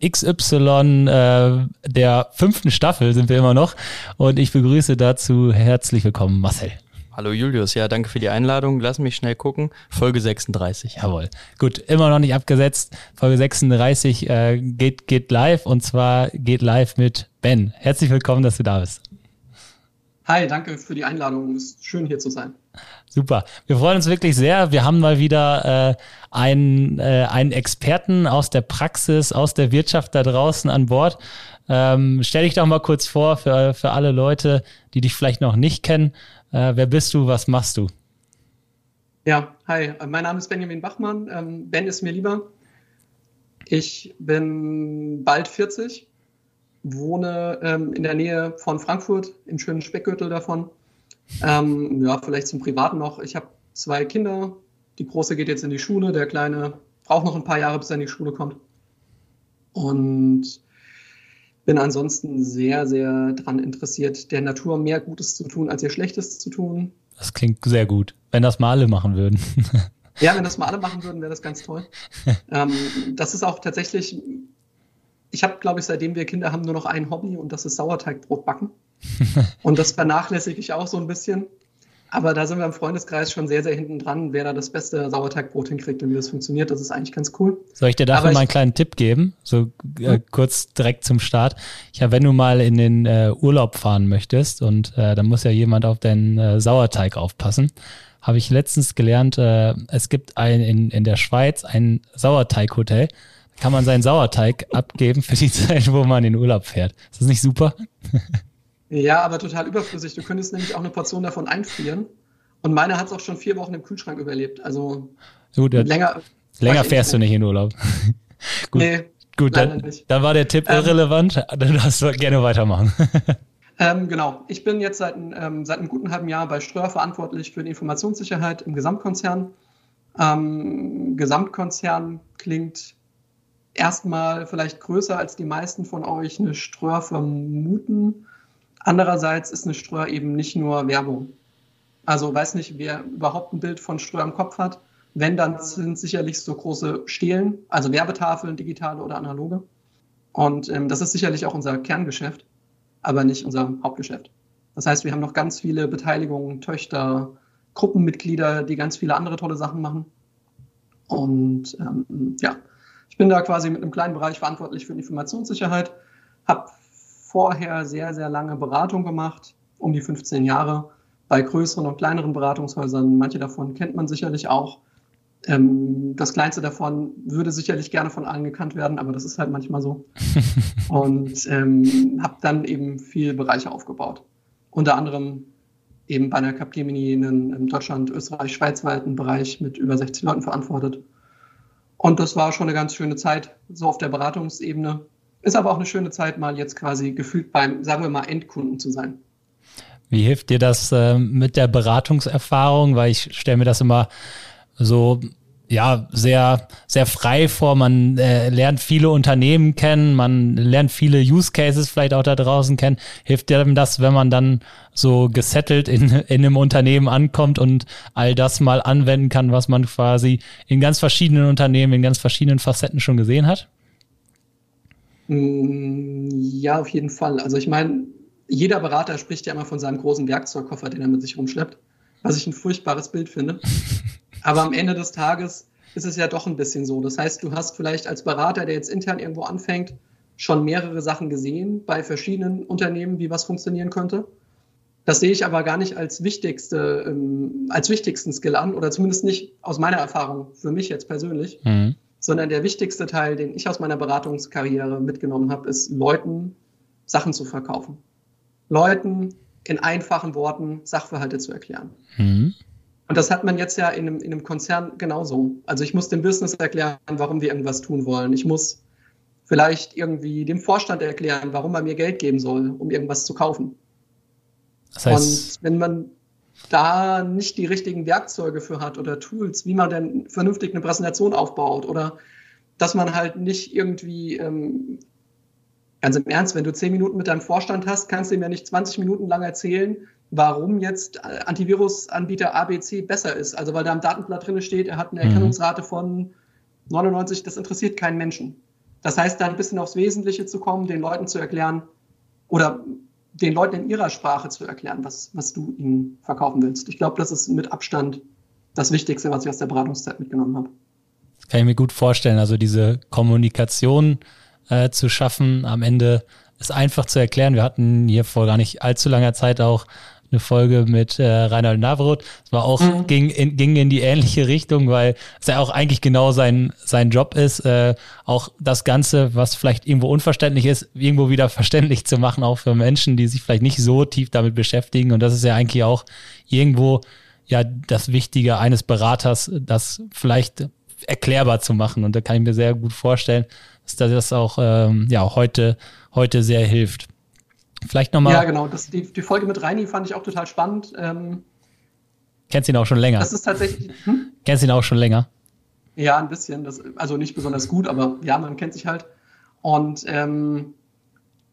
XY äh, der fünften Staffel sind wir immer noch. Und ich begrüße dazu herzlich willkommen Marcel. Hallo Julius, ja, danke für die Einladung. Lass mich schnell gucken. Folge 36. Jawohl. Gut, immer noch nicht abgesetzt. Folge 36 äh, geht, geht live und zwar geht live mit Ben. Herzlich willkommen, dass du da bist. Hi, danke für die Einladung. Es ist schön hier zu sein. Super. Wir freuen uns wirklich sehr. Wir haben mal wieder äh, einen, äh, einen Experten aus der Praxis, aus der Wirtschaft da draußen an Bord. Ähm, stell dich doch mal kurz vor für, für alle Leute, die dich vielleicht noch nicht kennen. Äh, wer bist du? Was machst du? Ja, hi. Mein Name ist Benjamin Bachmann. Ähm, ben ist mir lieber. Ich bin bald 40, wohne ähm, in der Nähe von Frankfurt, im schönen Speckgürtel davon ähm, ja, vielleicht zum Privaten noch. Ich habe zwei Kinder. Die große geht jetzt in die Schule, der kleine braucht noch ein paar Jahre, bis er in die Schule kommt. Und bin ansonsten sehr, sehr daran interessiert, der Natur mehr Gutes zu tun, als ihr Schlechtes zu tun. Das klingt sehr gut, wenn das mal alle machen würden. ja, wenn das mal alle machen würden, wäre das ganz toll. ähm, das ist auch tatsächlich, ich habe, glaube ich, seitdem wir Kinder haben, nur noch ein Hobby und das ist Sauerteigbrot backen. und das vernachlässige ich auch so ein bisschen. Aber da sind wir im Freundeskreis schon sehr, sehr hinten dran, wer da das beste Sauerteigbrot hinkriegt und wie das funktioniert. Das ist eigentlich ganz cool. Soll ich dir dafür mal einen kleinen Tipp geben? So äh, hm? kurz direkt zum Start. Ja, wenn du mal in den äh, Urlaub fahren möchtest und äh, dann muss ja jemand auf deinen äh, Sauerteig aufpassen, habe ich letztens gelernt, äh, es gibt ein, in, in der Schweiz ein Sauerteighotel. Kann man seinen Sauerteig abgeben für die Zeit, wo man in den Urlaub fährt. Ist das nicht super? Ja, aber total überflüssig. Du könntest nämlich auch eine Portion davon einfrieren. Und meine hat es auch schon vier Wochen im Kühlschrank überlebt. Also Gut, länger. Länger fährst du nicht in Urlaub. gut, nee, gut dann, dann, war der Tipp ähm, irrelevant. Dann darfst du gerne weitermachen. ähm, genau. Ich bin jetzt seit, ähm, seit einem guten halben Jahr bei Ströer verantwortlich für die Informationssicherheit im Gesamtkonzern. Ähm, Gesamtkonzern klingt erstmal vielleicht größer als die meisten von euch eine Ströer vermuten. Andererseits ist eine Ströer eben nicht nur Werbung. Also weiß nicht, wer überhaupt ein Bild von Ströer im Kopf hat. Wenn, dann sind sicherlich so große Stelen, also Werbetafeln, digitale oder analoge. Und ähm, das ist sicherlich auch unser Kerngeschäft, aber nicht unser Hauptgeschäft. Das heißt, wir haben noch ganz viele Beteiligungen, Töchter, Gruppenmitglieder, die ganz viele andere tolle Sachen machen. Und ähm, ja, bin da quasi mit einem kleinen Bereich verantwortlich für die Informationssicherheit, habe vorher sehr, sehr lange Beratung gemacht, um die 15 Jahre, bei größeren und kleineren Beratungshäusern. Manche davon kennt man sicherlich auch. Ähm, das kleinste davon würde sicherlich gerne von allen gekannt werden, aber das ist halt manchmal so. und ähm, habe dann eben viele Bereiche aufgebaut. Unter anderem eben bei einer Capgemini einen in Deutschland, Österreich, schweizweiten Bereich mit über 60 Leuten verantwortet. Und das war schon eine ganz schöne Zeit, so auf der Beratungsebene. Ist aber auch eine schöne Zeit, mal jetzt quasi gefühlt beim, sagen wir mal, Endkunden zu sein. Wie hilft dir das äh, mit der Beratungserfahrung? Weil ich stelle mir das immer so ja sehr sehr frei vor. Man äh, lernt viele Unternehmen kennen, man lernt viele Use Cases vielleicht auch da draußen kennen. Hilft dir das, wenn man dann so gesettelt in in einem Unternehmen ankommt und all das mal anwenden kann, was man quasi in ganz verschiedenen Unternehmen, in ganz verschiedenen Facetten schon gesehen hat? Mm, ja, auf jeden Fall. Also ich meine, jeder Berater spricht ja immer von seinem großen Werkzeugkoffer, den er mit sich rumschleppt, was ich ein furchtbares Bild finde. Aber am Ende des Tages ist es ja doch ein bisschen so. Das heißt, du hast vielleicht als Berater, der jetzt intern irgendwo anfängt, schon mehrere Sachen gesehen bei verschiedenen Unternehmen, wie was funktionieren könnte. Das sehe ich aber gar nicht als wichtigste, ähm, als wichtigsten Skill an oder zumindest nicht aus meiner Erfahrung für mich jetzt persönlich. Mhm sondern der wichtigste Teil, den ich aus meiner Beratungskarriere mitgenommen habe, ist Leuten Sachen zu verkaufen. Leuten in einfachen Worten Sachverhalte zu erklären. Mhm. Und das hat man jetzt ja in einem, in einem Konzern genauso. Also ich muss dem Business erklären, warum wir irgendwas tun wollen. Ich muss vielleicht irgendwie dem Vorstand erklären, warum er mir Geld geben soll, um irgendwas zu kaufen. Das heißt, und wenn man da nicht die richtigen Werkzeuge für hat oder Tools, wie man denn vernünftig eine Präsentation aufbaut oder dass man halt nicht irgendwie, ähm, ganz im Ernst, wenn du zehn Minuten mit deinem Vorstand hast, kannst du ihm ja nicht 20 Minuten lang erzählen, warum jetzt äh, Antivirus-Anbieter ABC besser ist. Also weil da im Datenblatt drin steht, er hat eine mhm. Erkennungsrate von 99, das interessiert keinen Menschen. Das heißt, da ein bisschen aufs Wesentliche zu kommen, den Leuten zu erklären oder den Leuten in ihrer Sprache zu erklären, was, was du ihnen verkaufen willst. Ich glaube, das ist mit Abstand das Wichtigste, was ich aus der Beratungszeit mitgenommen habe. Das kann ich mir gut vorstellen. Also diese Kommunikation äh, zu schaffen, am Ende ist einfach zu erklären. Wir hatten hier vor gar nicht allzu langer Zeit auch eine Folge mit äh, Reinhold Navroth. Es war auch, mhm. ging, in, ging in die ähnliche Richtung, weil es ja auch eigentlich genau sein, sein Job ist, äh, auch das Ganze, was vielleicht irgendwo unverständlich ist, irgendwo wieder verständlich zu machen, auch für Menschen, die sich vielleicht nicht so tief damit beschäftigen. Und das ist ja eigentlich auch irgendwo ja das Wichtige eines Beraters, das vielleicht erklärbar zu machen. Und da kann ich mir sehr gut vorstellen, dass das auch ähm, ja heute, heute sehr hilft. Vielleicht nochmal. Ja, genau. Das, die, die Folge mit Reini fand ich auch total spannend. Ähm, Kennst ihn auch schon länger? Das ist tatsächlich. Hm? Kennst ihn auch schon länger? Ja, ein bisschen. Das, also nicht besonders gut, aber ja, man kennt sich halt. Und ähm,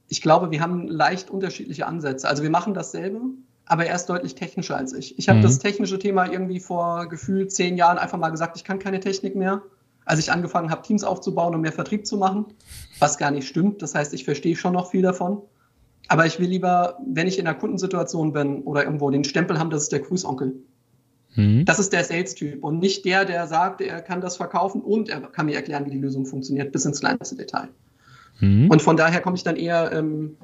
ich glaube, wir haben leicht unterschiedliche Ansätze. Also wir machen dasselbe, aber er ist deutlich technischer als ich. Ich habe mhm. das technische Thema irgendwie vor gefühlt zehn Jahren einfach mal gesagt, ich kann keine Technik mehr. Als ich angefangen habe, Teams aufzubauen und mehr Vertrieb zu machen, was gar nicht stimmt. Das heißt, ich verstehe schon noch viel davon. Aber ich will lieber, wenn ich in einer Kundensituation bin oder irgendwo den Stempel haben, das ist der Grüßonkel. Mhm. Das ist der Sales-Typ und nicht der, der sagt, er kann das verkaufen und er kann mir erklären, wie die Lösung funktioniert, bis ins kleinste Detail. Mhm. Und von daher komme ich dann eher ähm,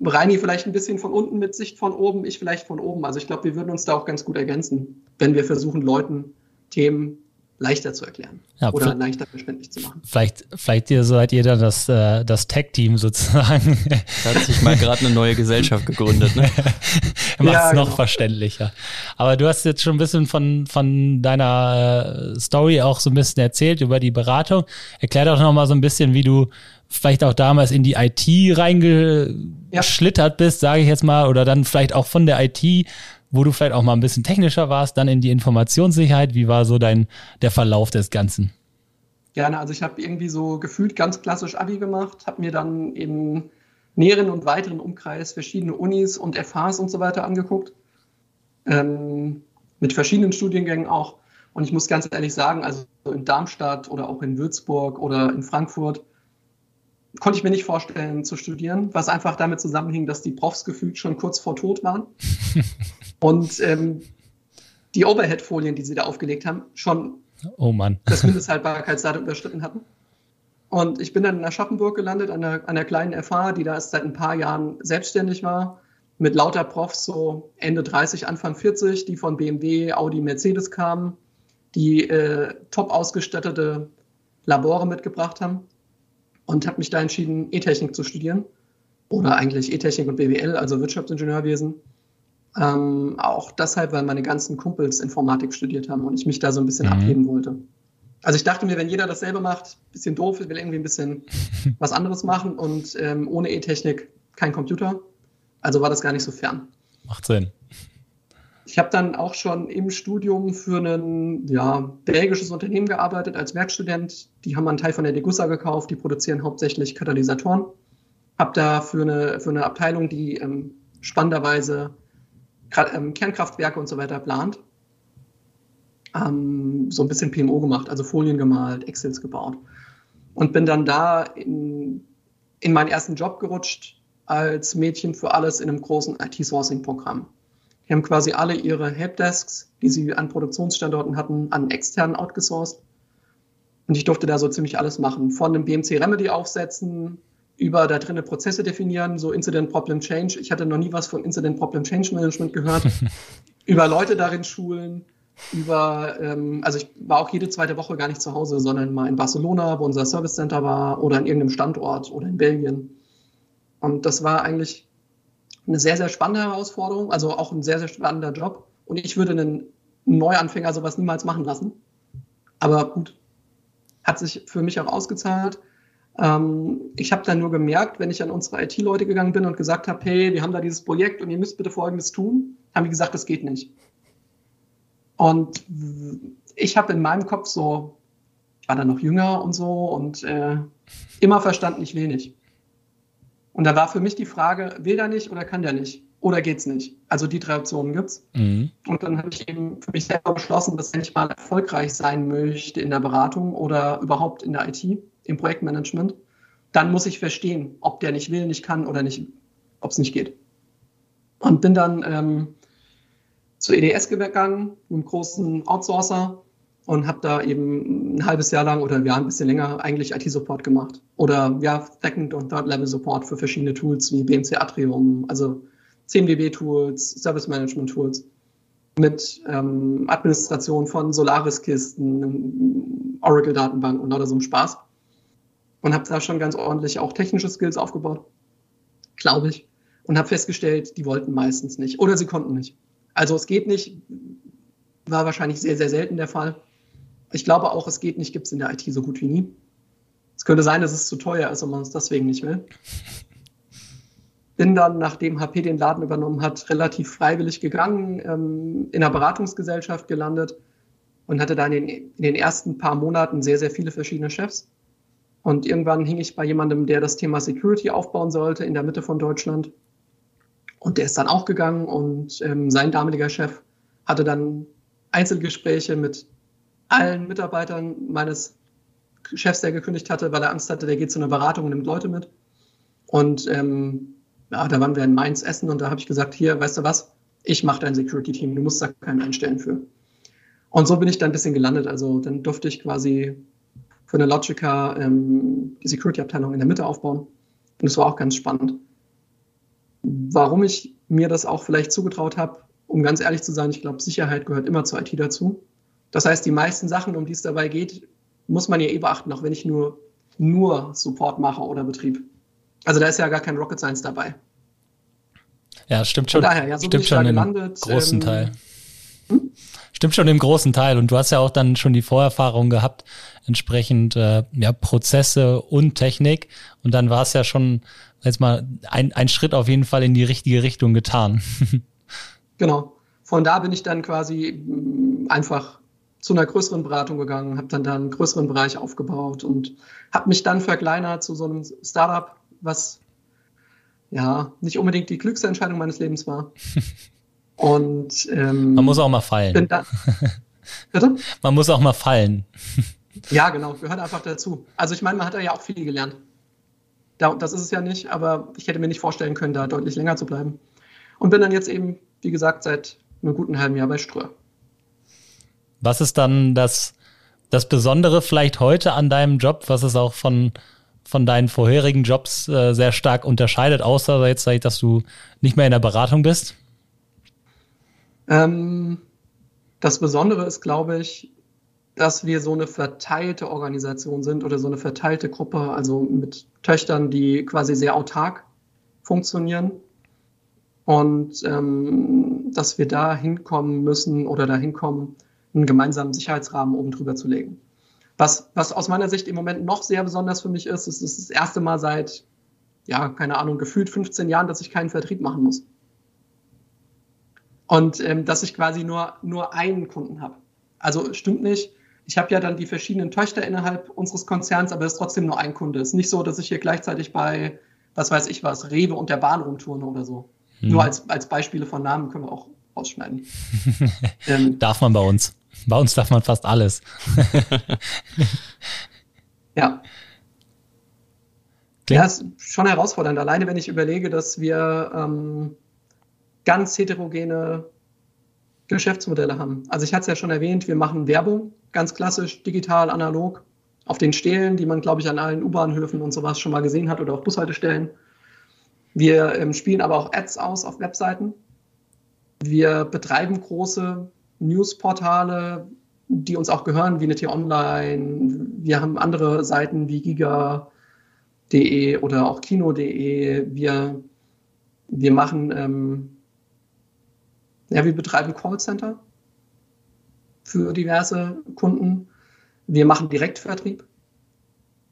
Reini vielleicht ein bisschen von unten mit Sicht von oben, ich vielleicht von oben. Also ich glaube, wir würden uns da auch ganz gut ergänzen, wenn wir versuchen, Leuten Themen leichter zu erklären ja, oder leichter verständlich zu machen. Vielleicht, vielleicht ihr seid ihr dann das, äh, das Tech-Team sozusagen. Da hat sich mal gerade eine neue Gesellschaft gegründet. Ne? Macht es ja, noch genau. verständlicher. Aber du hast jetzt schon ein bisschen von, von deiner äh, Story auch so ein bisschen erzählt über die Beratung. Erklär doch noch mal so ein bisschen, wie du vielleicht auch damals in die IT reingeschlittert ja. bist, sage ich jetzt mal, oder dann vielleicht auch von der IT wo du vielleicht auch mal ein bisschen technischer warst, dann in die Informationssicherheit. Wie war so dein der Verlauf des Ganzen? Gerne, also ich habe irgendwie so gefühlt ganz klassisch Abi gemacht, habe mir dann im näheren und weiteren Umkreis verschiedene Unis und FHs und so weiter angeguckt, ähm, mit verschiedenen Studiengängen auch. Und ich muss ganz ehrlich sagen, also in Darmstadt oder auch in Würzburg oder in Frankfurt konnte ich mir nicht vorstellen zu studieren, was einfach damit zusammenhing, dass die Profs gefühlt schon kurz vor Tod waren. und ähm, die Overhead-Folien, die sie da aufgelegt haben, schon oh Mann. das Mindesthaltbarkeitsdatum überschritten hatten. Und ich bin dann in Aschaffenburg gelandet, an einer, einer kleinen FH, die da erst seit ein paar Jahren selbstständig war, mit lauter Profs, so Ende 30, Anfang 40, die von BMW, Audi, Mercedes kamen, die äh, top ausgestattete Labore mitgebracht haben und habe mich da entschieden, E-Technik zu studieren. Oder eigentlich E-Technik und BWL, also Wirtschaftsingenieurwesen. Ähm, auch deshalb, weil meine ganzen Kumpels Informatik studiert haben und ich mich da so ein bisschen mhm. abheben wollte. Also ich dachte mir, wenn jeder dasselbe macht, bisschen doof, ich will irgendwie ein bisschen was anderes machen und ähm, ohne E-Technik kein Computer. Also war das gar nicht so fern. Macht Sinn. Ich habe dann auch schon im Studium für ein ja, belgisches Unternehmen gearbeitet als Werkstudent. Die haben einen Teil von der Degussa gekauft, die produzieren hauptsächlich Katalysatoren. Habe da für eine, für eine Abteilung, die ähm, spannenderweise Kernkraftwerke und so weiter plant, ähm, so ein bisschen PMO gemacht, also Folien gemalt, Excels gebaut. Und bin dann da in, in meinen ersten Job gerutscht als Mädchen für alles in einem großen IT-Sourcing-Programm. Die haben quasi alle ihre Helpdesks, die sie an Produktionsstandorten hatten, an externen outgesourced. Und ich durfte da so ziemlich alles machen. Von einem BMC Remedy aufsetzen, über da drinnen Prozesse definieren, so Incident Problem Change. Ich hatte noch nie was von Incident Problem Change Management gehört. über Leute darin schulen, über, ähm, also ich war auch jede zweite Woche gar nicht zu Hause, sondern mal in Barcelona, wo unser Service Center war, oder in irgendeinem Standort oder in Belgien. Und das war eigentlich eine sehr, sehr spannende Herausforderung, also auch ein sehr, sehr spannender Job. Und ich würde einen Neuanfänger sowas niemals machen lassen. Aber gut, hat sich für mich auch ausgezahlt. Ähm, ich habe dann nur gemerkt, wenn ich an unsere IT-Leute gegangen bin und gesagt habe, hey, wir haben da dieses Projekt und ihr müsst bitte Folgendes tun, haben die gesagt, das geht nicht. Und ich habe in meinem Kopf so, ich war dann noch jünger und so und äh, immer verstanden, ich will nicht. Und da war für mich die Frage, will der nicht oder kann der nicht? Oder geht's nicht? Also die drei Optionen gibt's. Mhm. Und dann habe ich eben für mich selber beschlossen, dass wenn ich mal erfolgreich sein möchte in der Beratung oder überhaupt in der IT, im Projektmanagement, dann muss ich verstehen, ob der nicht will, nicht kann oder nicht, ob es nicht geht. Und bin dann ähm, zu EDS gegangen, einem großen Outsourcer und habe da eben ein halbes Jahr lang oder ja, ein bisschen länger eigentlich IT-Support gemacht. Oder ja, Second- und Third-Level-Support für verschiedene Tools wie BMC Atrium, also CMDB-Tools, Service-Management-Tools mit ähm, Administration von Solaris-Kisten, Oracle-Datenbanken oder so einem Spaß und habe da schon ganz ordentlich auch technische Skills aufgebaut, glaube ich, und habe festgestellt, die wollten meistens nicht oder sie konnten nicht. Also es geht nicht, war wahrscheinlich sehr, sehr selten der Fall. Ich glaube auch, es geht nicht, gibt es in der IT so gut wie nie. Es könnte sein, dass es zu teuer ist und man es deswegen nicht will. Bin dann, nachdem HP den Laden übernommen hat, relativ freiwillig gegangen, ähm, in einer Beratungsgesellschaft gelandet und hatte dann in den, in den ersten paar Monaten sehr, sehr viele verschiedene Chefs und irgendwann hing ich bei jemandem, der das Thema Security aufbauen sollte in der Mitte von Deutschland. Und der ist dann auch gegangen und ähm, sein damaliger Chef hatte dann Einzelgespräche mit allen Mitarbeitern meines Chefs, der gekündigt hatte, weil er Angst hatte, der geht zu einer Beratung und nimmt Leute mit. Und ähm, ja, da waren wir in Mainz essen und da habe ich gesagt, hier, weißt du was, ich mache dein Security-Team, du musst da keinen einstellen für. Und so bin ich dann ein bisschen gelandet. Also dann durfte ich quasi für eine Logica ähm, die Security-Abteilung in der Mitte aufbauen. Und das war auch ganz spannend. Warum ich mir das auch vielleicht zugetraut habe, um ganz ehrlich zu sein, ich glaube, Sicherheit gehört immer zur IT dazu. Das heißt, die meisten Sachen, um die es dabei geht, muss man ja eh beachten, auch wenn ich nur, nur Support mache oder Betrieb. Also da ist ja gar kein Rocket Science dabei. Ja, stimmt schon. Von daher, ja, so stimmt schon gelandet, großen ähm, Teil. Stimmt schon im großen Teil. Und du hast ja auch dann schon die Vorerfahrung gehabt, entsprechend äh, ja, Prozesse und Technik. Und dann war es ja schon jetzt mal ein, ein Schritt auf jeden Fall in die richtige Richtung getan. genau. Von da bin ich dann quasi mm, einfach zu einer größeren Beratung gegangen, habe dann da einen größeren Bereich aufgebaut und habe mich dann verkleinert zu so einem Startup, was ja nicht unbedingt die klügste Entscheidung meines Lebens war. Und ähm, man muss auch mal fallen. Da, bitte? Man muss auch mal fallen. ja, genau, gehört einfach dazu. Also ich meine, man hat ja auch viel gelernt. Da, das ist es ja nicht, aber ich hätte mir nicht vorstellen können, da deutlich länger zu bleiben. Und bin dann jetzt eben, wie gesagt, seit einem guten halben Jahr bei Ströer. Was ist dann das, das Besondere vielleicht heute an deinem Job, was es auch von, von deinen vorherigen Jobs äh, sehr stark unterscheidet, außer jetzt, dass du nicht mehr in der Beratung bist? Ähm, das Besondere ist, glaube ich, dass wir so eine verteilte Organisation sind oder so eine verteilte Gruppe, also mit Töchtern, die quasi sehr autark funktionieren. Und ähm, dass wir da hinkommen müssen oder da hinkommen, einen gemeinsamen Sicherheitsrahmen oben drüber zu legen. Was, was aus meiner Sicht im Moment noch sehr besonders für mich ist, ist, ist das erste Mal seit, ja, keine Ahnung, gefühlt 15 Jahren, dass ich keinen Vertrieb machen muss. Und ähm, dass ich quasi nur, nur einen Kunden habe. Also stimmt nicht. Ich habe ja dann die verschiedenen Töchter innerhalb unseres Konzerns, aber es ist trotzdem nur ein Kunde. Es ist nicht so, dass ich hier gleichzeitig bei, was weiß ich was, Rewe und der Bahn rumturne oder so. Hm. Nur als, als Beispiele von Namen können wir auch rausschneiden. ähm, darf man bei uns. Bei uns darf man fast alles. ja. Klingt. Ja, ist schon herausfordernd. Alleine wenn ich überlege, dass wir ähm, ganz heterogene Geschäftsmodelle haben. Also ich hatte es ja schon erwähnt, wir machen Werbung, ganz klassisch, digital, analog, auf den Stelen, die man, glaube ich, an allen U-Bahnhöfen und sowas schon mal gesehen hat oder auf Bushaltestellen. Wir ähm, spielen aber auch Ads aus auf Webseiten. Wir betreiben große Newsportale, die uns auch gehören, wie NT Online. Wir haben andere Seiten wie giga.de oder auch kino.de. Wir, wir machen ähm, ja, wir betreiben Callcenter für diverse Kunden. Wir machen Direktvertrieb.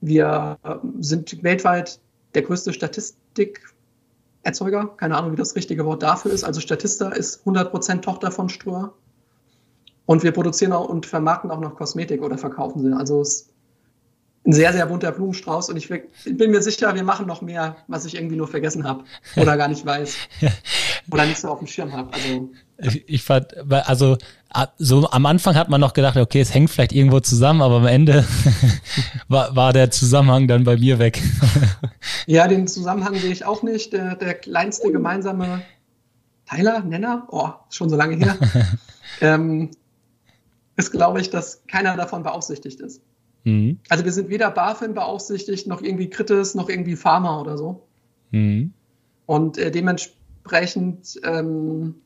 Wir sind weltweit der größte Statistikerzeuger. Keine Ahnung, wie das richtige Wort dafür ist. Also Statista ist 100% Tochter von Ströer. Und wir produzieren auch und vermarkten auch noch Kosmetik oder verkaufen sie. Also es ist ein sehr, sehr bunter Blumenstrauß und ich bin mir sicher, wir machen noch mehr, was ich irgendwie nur vergessen habe oder gar nicht weiß oder nicht so auf dem Schirm habe. Also ich, ich fand, also so am Anfang hat man noch gedacht, okay, es hängt vielleicht irgendwo zusammen, aber am Ende war, war der Zusammenhang dann bei mir weg. ja, den Zusammenhang sehe ich auch nicht. Der, der kleinste gemeinsame Teiler, Nenner, oh, schon so lange her, ähm, ist, glaube ich, dass keiner davon beaufsichtigt ist. Mhm. Also wir sind weder BaFin beaufsichtigt, noch irgendwie Kritis, noch irgendwie Pharma oder so. Mhm. Und äh, dementsprechend ähm,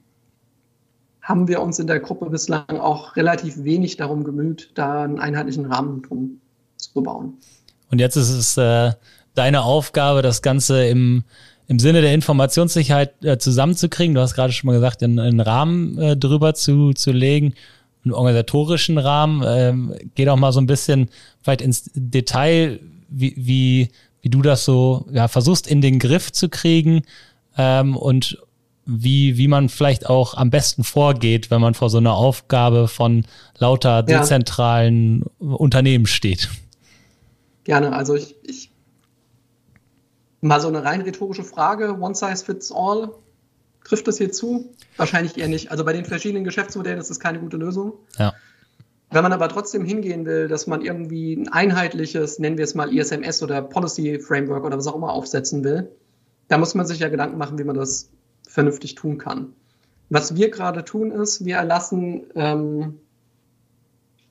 haben wir uns in der Gruppe bislang auch relativ wenig darum gemüht, da einen einheitlichen Rahmen drum zu bauen. Und jetzt ist es äh, deine Aufgabe, das Ganze im, im Sinne der Informationssicherheit äh, zusammenzukriegen. Du hast gerade schon mal gesagt, einen, einen Rahmen äh, drüber zu, zu legen einen organisatorischen Rahmen. Ähm, geh doch mal so ein bisschen vielleicht ins Detail, wie, wie, wie du das so ja, versuchst in den Griff zu kriegen ähm, und wie, wie man vielleicht auch am besten vorgeht, wenn man vor so einer Aufgabe von lauter dezentralen ja. Unternehmen steht. Gerne, also ich, ich mal so eine rein rhetorische Frage, one size fits all, Trifft das hier zu? Wahrscheinlich eher nicht. Also bei den verschiedenen Geschäftsmodellen ist das keine gute Lösung. Ja. Wenn man aber trotzdem hingehen will, dass man irgendwie ein einheitliches, nennen wir es mal ISMS oder Policy Framework oder was auch immer aufsetzen will, da muss man sich ja Gedanken machen, wie man das vernünftig tun kann. Was wir gerade tun ist, wir erlassen ähm,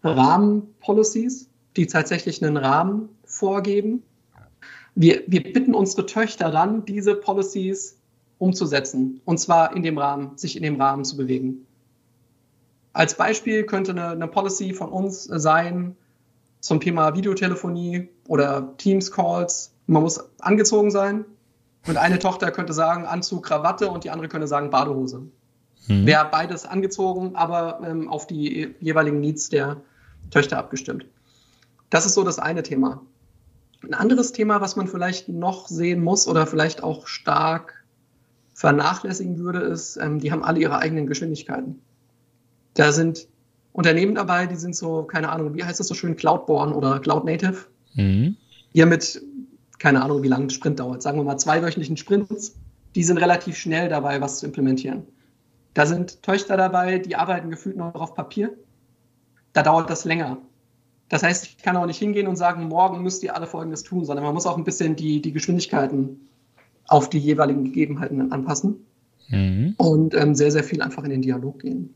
Rahmenpolicies, die tatsächlich einen Rahmen vorgeben. Wir, wir bitten unsere Töchter dann, diese Policies umzusetzen. Und zwar in dem Rahmen, sich in dem Rahmen zu bewegen. Als Beispiel könnte eine, eine Policy von uns sein zum Thema Videotelefonie oder Teams-Calls. Man muss angezogen sein. Und eine Tochter könnte sagen Anzug, Krawatte und die andere könnte sagen Badehose. Hm. Wäre beides angezogen, aber ähm, auf die jeweiligen Needs der Töchter abgestimmt. Das ist so das eine Thema. Ein anderes Thema, was man vielleicht noch sehen muss oder vielleicht auch stark vernachlässigen würde, ist, ähm, die haben alle ihre eigenen Geschwindigkeiten. Da sind Unternehmen dabei, die sind so, keine Ahnung, wie heißt das so schön, Cloudborn oder Cloud Native. Mhm. Hier mit, keine Ahnung, wie lange ein Sprint dauert, sagen wir mal zweiwöchentlichen Sprints, die sind relativ schnell dabei, was zu implementieren. Da sind Töchter dabei, die arbeiten gefühlt noch auf Papier. Da dauert das länger. Das heißt, ich kann auch nicht hingehen und sagen, morgen müsst ihr alle Folgendes tun, sondern man muss auch ein bisschen die, die Geschwindigkeiten auf die jeweiligen Gegebenheiten anpassen mhm. und ähm, sehr, sehr viel einfach in den Dialog gehen.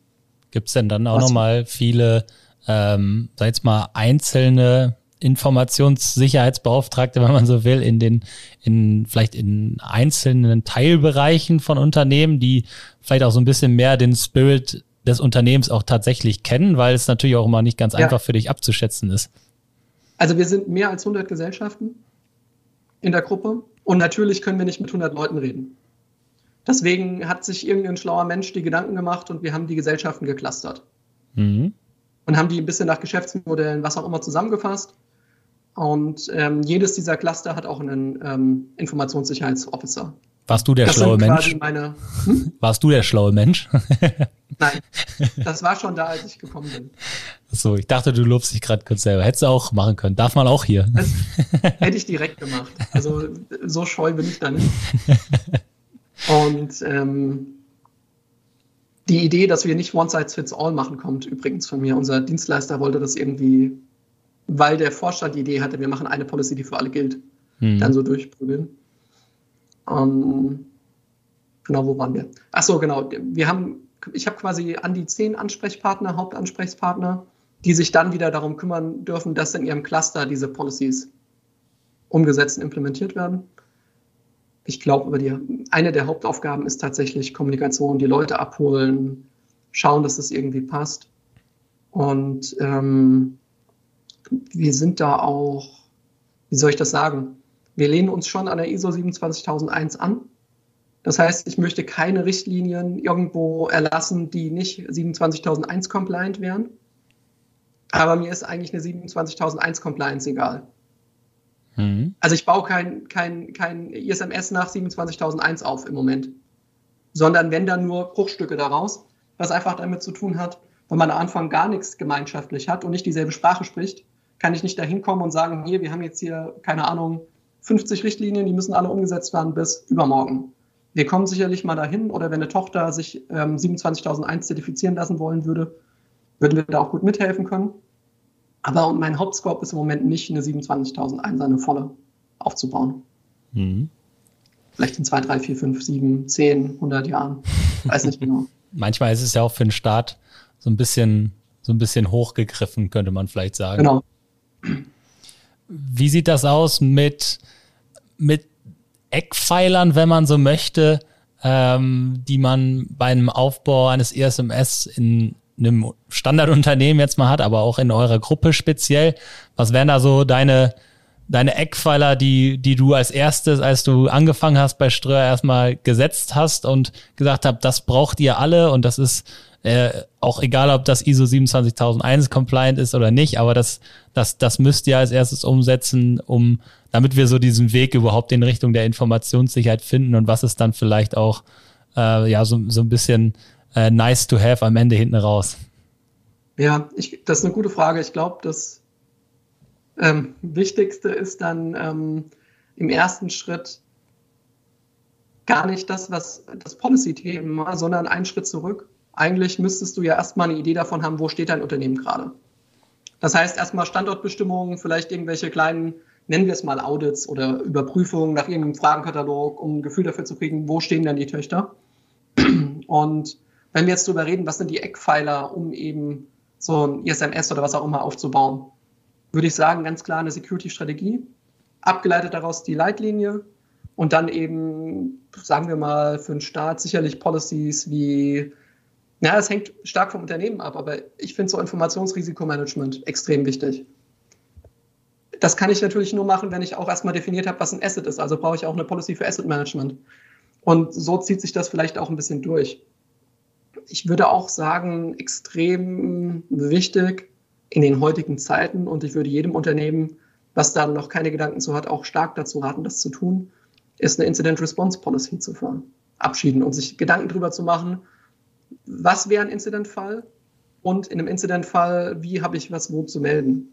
Gibt es denn dann auch nochmal viele, ähm, sag jetzt mal, einzelne Informationssicherheitsbeauftragte, wenn man so will, in den, in vielleicht in einzelnen Teilbereichen von Unternehmen, die vielleicht auch so ein bisschen mehr den Spirit des Unternehmens auch tatsächlich kennen, weil es natürlich auch immer nicht ganz ja. einfach für dich abzuschätzen ist. Also wir sind mehr als 100 Gesellschaften in der Gruppe und natürlich können wir nicht mit 100 Leuten reden. Deswegen hat sich irgendein schlauer Mensch die Gedanken gemacht und wir haben die Gesellschaften geclustert. Mhm. Und haben die ein bisschen nach Geschäftsmodellen, was auch immer, zusammengefasst. Und ähm, jedes dieser Cluster hat auch einen ähm, Informationssicherheitsofficer. Warst du der das schlaue Mensch? Meine, hm? Warst du der schlaue Mensch? Nein, das war schon da, als ich gekommen bin. So, ich dachte, du lobst dich gerade kurz selber. Hättest du auch machen können. Darf man auch hier. Das hätte ich direkt gemacht. Also so scheu bin ich da nicht. Und ähm, die Idee, dass wir nicht One Size Fits All machen, kommt übrigens von mir. Unser Dienstleister wollte das irgendwie, weil der Vorstand die Idee hatte, wir machen eine Policy, die für alle gilt, hm. dann so durchprügeln. Ähm, genau, wo waren wir? Ach so, genau. Wir haben, ich habe quasi an die zehn Ansprechpartner, Hauptansprechpartner, die sich dann wieder darum kümmern dürfen, dass in ihrem Cluster diese Policies umgesetzt und implementiert werden. Ich glaube, eine der Hauptaufgaben ist tatsächlich Kommunikation, die Leute abholen, schauen, dass das irgendwie passt. Und ähm, wir sind da auch, wie soll ich das sagen? Wir lehnen uns schon an der ISO 27001 an. Das heißt, ich möchte keine Richtlinien irgendwo erlassen, die nicht 27001 compliant wären. Aber mir ist eigentlich eine 27001 Compliance egal. Mhm. Also ich baue kein, kein, kein ISMS nach 27.001 auf im Moment, sondern wenn dann nur Bruchstücke daraus, was einfach damit zu tun hat, wenn man am Anfang gar nichts gemeinschaftlich hat und nicht dieselbe Sprache spricht, kann ich nicht dahin kommen und sagen, hier, wir haben jetzt hier, keine Ahnung, 50 Richtlinien, die müssen alle umgesetzt werden bis übermorgen. Wir kommen sicherlich mal dahin oder wenn eine Tochter sich ähm, 27.001 zertifizieren lassen wollen würde, würden wir da auch gut mithelfen können. Aber mein Hauptscope ist im Moment nicht eine 27.001 eine volle aufzubauen. Mhm. Vielleicht in 2, 3, 4, 5, 7, 10, 100 Jahren. Weiß nicht genau. Manchmal ist es ja auch für den Staat so ein bisschen, so ein bisschen hochgegriffen, könnte man vielleicht sagen. Genau. Wie sieht das aus mit, mit Eckpfeilern, wenn man so möchte, ähm, die man bei einem Aufbau eines ESMS in einem Standardunternehmen jetzt mal hat, aber auch in eurer Gruppe speziell. Was wären da so deine, deine Eckpfeiler, die, die du als erstes, als du angefangen hast bei Ströer erstmal gesetzt hast und gesagt habt, das braucht ihr alle und das ist äh, auch egal, ob das ISO 27001 compliant ist oder nicht, aber das, das, das müsst ihr als erstes umsetzen, um, damit wir so diesen Weg überhaupt in Richtung der Informationssicherheit finden und was ist dann vielleicht auch, äh, ja, so, so ein bisschen äh, nice to have am Ende hinten raus? Ja, ich, das ist eine gute Frage. Ich glaube, das ähm, Wichtigste ist dann ähm, im ersten Schritt gar nicht das, was das Policy-Thema, sondern einen Schritt zurück. Eigentlich müsstest du ja erstmal eine Idee davon haben, wo steht dein Unternehmen gerade. Das heißt erstmal Standortbestimmungen, vielleicht irgendwelche kleinen, nennen wir es mal Audits oder Überprüfungen nach irgendeinem Fragenkatalog, um ein Gefühl dafür zu kriegen, wo stehen denn die Töchter. Und wenn wir jetzt darüber reden, was sind die Eckpfeiler, um eben so ein ISMS oder was auch immer aufzubauen, würde ich sagen, ganz klar eine Security-Strategie, abgeleitet daraus die Leitlinie und dann eben, sagen wir mal, für den Staat sicherlich Policies wie, ja, es hängt stark vom Unternehmen ab, aber ich finde so Informationsrisikomanagement extrem wichtig. Das kann ich natürlich nur machen, wenn ich auch erstmal definiert habe, was ein Asset ist. Also brauche ich auch eine Policy für Asset Management. Und so zieht sich das vielleicht auch ein bisschen durch ich würde auch sagen, extrem wichtig in den heutigen Zeiten und ich würde jedem Unternehmen, was da noch keine Gedanken zu hat, auch stark dazu raten, das zu tun, ist eine Incident Response Policy zu verabschieden und sich Gedanken darüber zu machen, was wäre ein Incidentfall und in einem Incidentfall, wie habe ich was wo zu melden.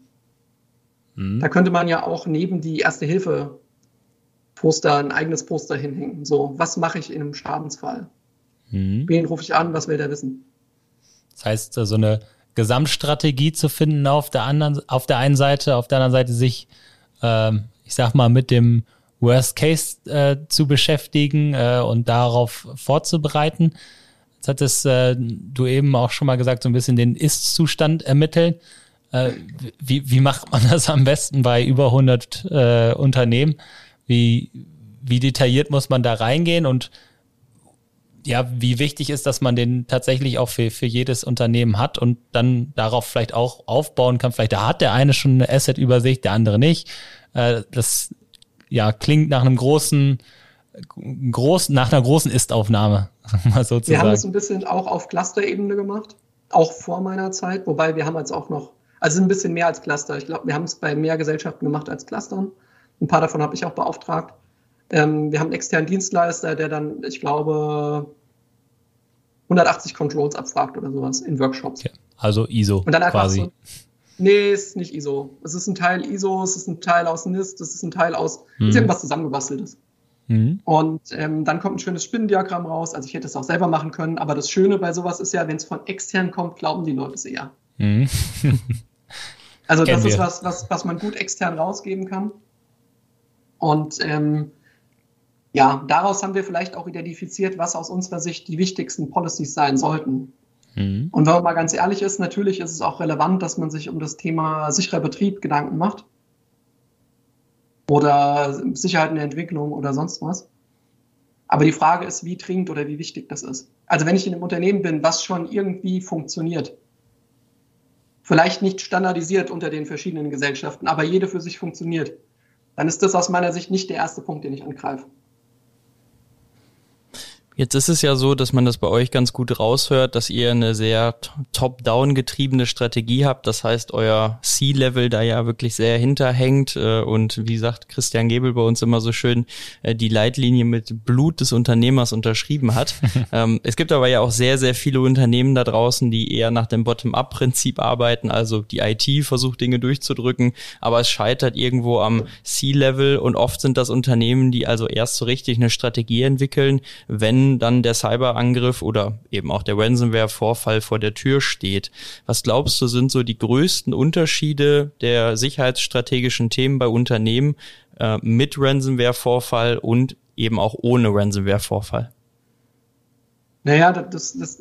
Mhm. Da könnte man ja auch neben die Erste Hilfe Poster ein eigenes Poster hinhängen. So, was mache ich in einem Schadensfall? Mhm. Wen rufe ich an? Was will der wissen? Das heißt, so eine Gesamtstrategie zu finden auf der anderen, auf der einen Seite, auf der anderen Seite sich, äh, ich sag mal, mit dem Worst Case äh, zu beschäftigen äh, und darauf vorzubereiten. Jetzt hattest äh, du eben auch schon mal gesagt, so ein bisschen den Ist-Zustand ermitteln. Äh, wie, wie macht man das am besten bei über 100 äh, Unternehmen? Wie, wie detailliert muss man da reingehen und ja, wie wichtig ist, dass man den tatsächlich auch für, für jedes Unternehmen hat und dann darauf vielleicht auch aufbauen kann. Vielleicht da hat der eine schon eine Asset-Übersicht, der andere nicht. Äh, das ja klingt nach einem großen, großen, nach einer großen Ist-Aufnahme, mal. Wir haben es ein bisschen auch auf Cluster-Ebene gemacht, auch vor meiner Zeit, wobei wir haben jetzt auch noch, also ein bisschen mehr als Cluster. Ich glaube, wir haben es bei mehr Gesellschaften gemacht als Clustern. Ein paar davon habe ich auch beauftragt. Ähm, wir haben einen externen Dienstleister, der dann, ich glaube, 180 Controls abfragt oder sowas in Workshops. Okay. Also ISO Und dann einfach quasi. So, nee, ist nicht ISO. Es ist ein Teil ISO, es ist ein Teil aus NIST, es ist ein Teil aus mhm. ist irgendwas zusammengebasteltes. Mhm. Und ähm, dann kommt ein schönes Spinnendiagramm raus. Also ich hätte es auch selber machen können, aber das Schöne bei sowas ist ja, wenn es von extern kommt, glauben die Leute es eher. Mhm. also das ist was, was, was man gut extern rausgeben kann. Und ähm, ja, daraus haben wir vielleicht auch identifiziert, was aus unserer Sicht die wichtigsten Policies sein sollten. Mhm. Und wenn man mal ganz ehrlich ist, natürlich ist es auch relevant, dass man sich um das Thema sicherer Betrieb Gedanken macht. Oder Sicherheit in der Entwicklung oder sonst was. Aber die Frage ist, wie dringend oder wie wichtig das ist. Also wenn ich in einem Unternehmen bin, was schon irgendwie funktioniert, vielleicht nicht standardisiert unter den verschiedenen Gesellschaften, aber jede für sich funktioniert, dann ist das aus meiner Sicht nicht der erste Punkt, den ich angreife. Jetzt ist es ja so, dass man das bei euch ganz gut raushört, dass ihr eine sehr top-down getriebene Strategie habt. Das heißt, euer C-Level da ja wirklich sehr hinterhängt äh, und wie sagt Christian Gebel bei uns immer so schön, äh, die Leitlinie mit Blut des Unternehmers unterschrieben hat. Ähm, es gibt aber ja auch sehr, sehr viele Unternehmen da draußen, die eher nach dem Bottom-up-Prinzip arbeiten. Also die IT versucht Dinge durchzudrücken, aber es scheitert irgendwo am C-Level und oft sind das Unternehmen, die also erst so richtig eine Strategie entwickeln, dann der Cyberangriff oder eben auch der Ransomware-Vorfall vor der Tür steht. Was glaubst du, sind so die größten Unterschiede der sicherheitsstrategischen Themen bei Unternehmen äh, mit Ransomware-Vorfall und eben auch ohne Ransomware-Vorfall? Naja, das, das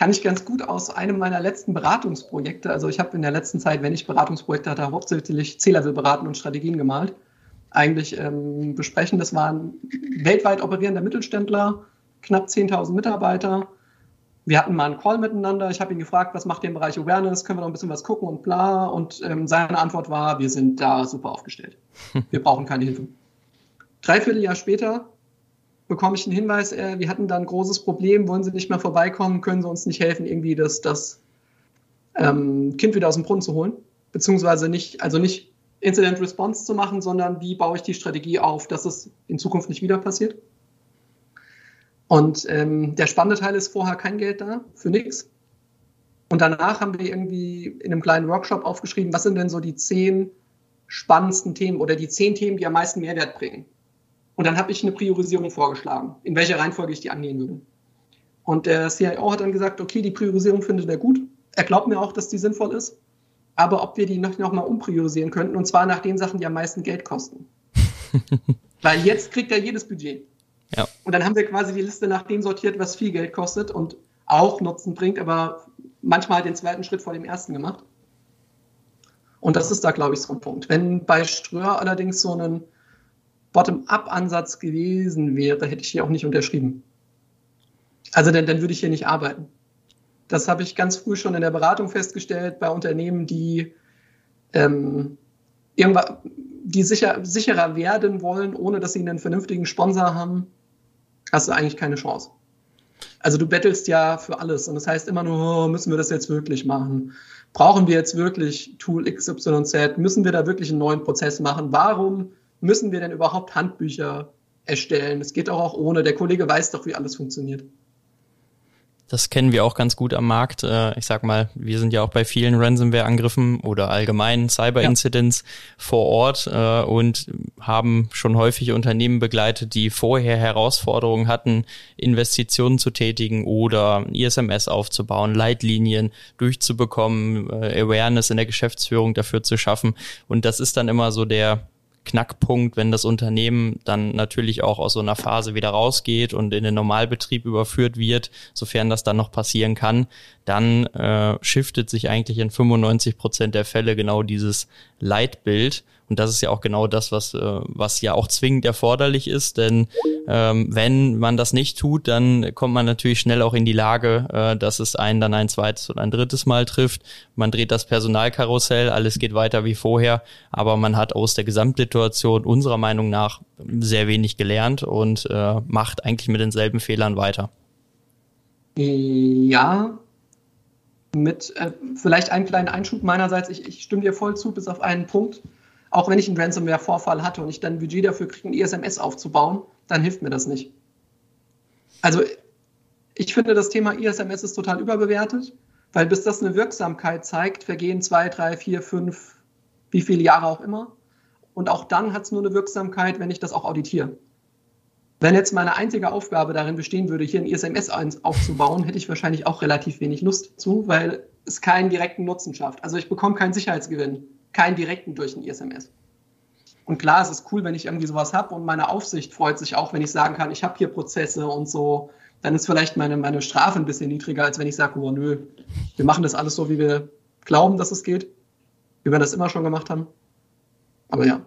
kann ich ganz gut aus einem meiner letzten Beratungsprojekte. Also ich habe in der letzten Zeit, wenn ich Beratungsprojekte hatte, hauptsächlich C-Level beraten und Strategien gemalt. Eigentlich ähm, besprechen. Das waren weltweit operierender Mittelständler, knapp 10.000 Mitarbeiter. Wir hatten mal einen Call miteinander. Ich habe ihn gefragt, was macht ihr im Bereich Awareness? Können wir noch ein bisschen was gucken und bla. Und ähm, seine Antwort war, wir sind da super aufgestellt. Wir brauchen keine Hilfe. Dreiviertel Jahr später bekomme ich einen Hinweis, äh, wir hatten da ein großes Problem, wollen Sie nicht mehr vorbeikommen, können Sie uns nicht helfen, irgendwie das, das ähm, Kind wieder aus dem Brunnen zu holen? Beziehungsweise nicht, also nicht Incident Response zu machen, sondern wie baue ich die Strategie auf, dass es in Zukunft nicht wieder passiert? Und ähm, der spannende Teil ist vorher kein Geld da, für nichts. Und danach haben wir irgendwie in einem kleinen Workshop aufgeschrieben, was sind denn so die zehn spannendsten Themen oder die zehn Themen, die am meisten Mehrwert bringen. Und dann habe ich eine Priorisierung vorgeschlagen, in welcher Reihenfolge ich die angehen würde. Und der CIO hat dann gesagt, okay, die Priorisierung findet er gut. Er glaubt mir auch, dass die sinnvoll ist. Aber ob wir die noch, noch mal umpriorisieren könnten, und zwar nach den Sachen, die am meisten Geld kosten. Weil jetzt kriegt er jedes Budget. Ja. Und dann haben wir quasi die Liste nach dem sortiert, was viel Geld kostet und auch Nutzen bringt, aber manchmal den zweiten Schritt vor dem ersten gemacht. Und das ist da, glaube ich, so ein Punkt. Wenn bei Ströer allerdings so ein Bottom-up-Ansatz gewesen wäre, hätte ich hier auch nicht unterschrieben. Also dann, dann würde ich hier nicht arbeiten. Das habe ich ganz früh schon in der Beratung festgestellt bei Unternehmen, die ähm, die sicher, sicherer werden wollen, ohne dass sie einen vernünftigen Sponsor haben hast du eigentlich keine Chance. Also du bettelst ja für alles und das heißt immer nur, oh, müssen wir das jetzt wirklich machen? Brauchen wir jetzt wirklich Tool XYZ? Müssen wir da wirklich einen neuen Prozess machen? Warum müssen wir denn überhaupt Handbücher erstellen? Es geht auch, auch ohne. Der Kollege weiß doch, wie alles funktioniert. Das kennen wir auch ganz gut am Markt. Äh, ich sag mal, wir sind ja auch bei vielen Ransomware-Angriffen oder allgemeinen Cyber-Incidents ja. vor Ort äh, und haben schon häufig Unternehmen begleitet, die vorher Herausforderungen hatten, Investitionen zu tätigen oder ISMS aufzubauen, Leitlinien durchzubekommen, äh, Awareness in der Geschäftsführung dafür zu schaffen. Und das ist dann immer so der Knackpunkt, wenn das Unternehmen dann natürlich auch aus so einer Phase wieder rausgeht und in den Normalbetrieb überführt wird, sofern das dann noch passieren kann, dann äh, shiftet sich eigentlich in 95 Prozent der Fälle genau dieses Leitbild und das ist ja auch genau das, was, äh, was ja auch zwingend erforderlich ist, denn ähm, wenn man das nicht tut, dann kommt man natürlich schnell auch in die Lage, äh, dass es einen dann ein zweites oder ein drittes Mal trifft. Man dreht das Personalkarussell, alles geht weiter wie vorher, aber man hat aus der Gesamtsituation unserer Meinung nach sehr wenig gelernt und äh, macht eigentlich mit denselben Fehlern weiter. Ja, mit äh, vielleicht einen kleinen Einschub meinerseits. Ich, ich stimme dir voll zu, bis auf einen Punkt auch wenn ich einen Ransomware-Vorfall hatte und ich dann ein Budget dafür kriege, ein ISMS aufzubauen, dann hilft mir das nicht. Also ich finde, das Thema ISMS ist total überbewertet, weil bis das eine Wirksamkeit zeigt, vergehen zwei, drei, vier, fünf, wie viele Jahre auch immer. Und auch dann hat es nur eine Wirksamkeit, wenn ich das auch auditiere. Wenn jetzt meine einzige Aufgabe darin bestehen würde, hier ein ISMS aufzubauen, hätte ich wahrscheinlich auch relativ wenig Lust zu, weil es keinen direkten Nutzen schafft. Also ich bekomme keinen Sicherheitsgewinn keinen direkten durch ein ISMS. Und klar, es ist cool, wenn ich irgendwie sowas habe und meine Aufsicht freut sich auch, wenn ich sagen kann, ich habe hier Prozesse und so. Dann ist vielleicht meine, meine Strafe ein bisschen niedriger, als wenn ich sage, oh nö, wir machen das alles so, wie wir glauben, dass es geht, wie wir das immer schon gemacht haben. Aber ja.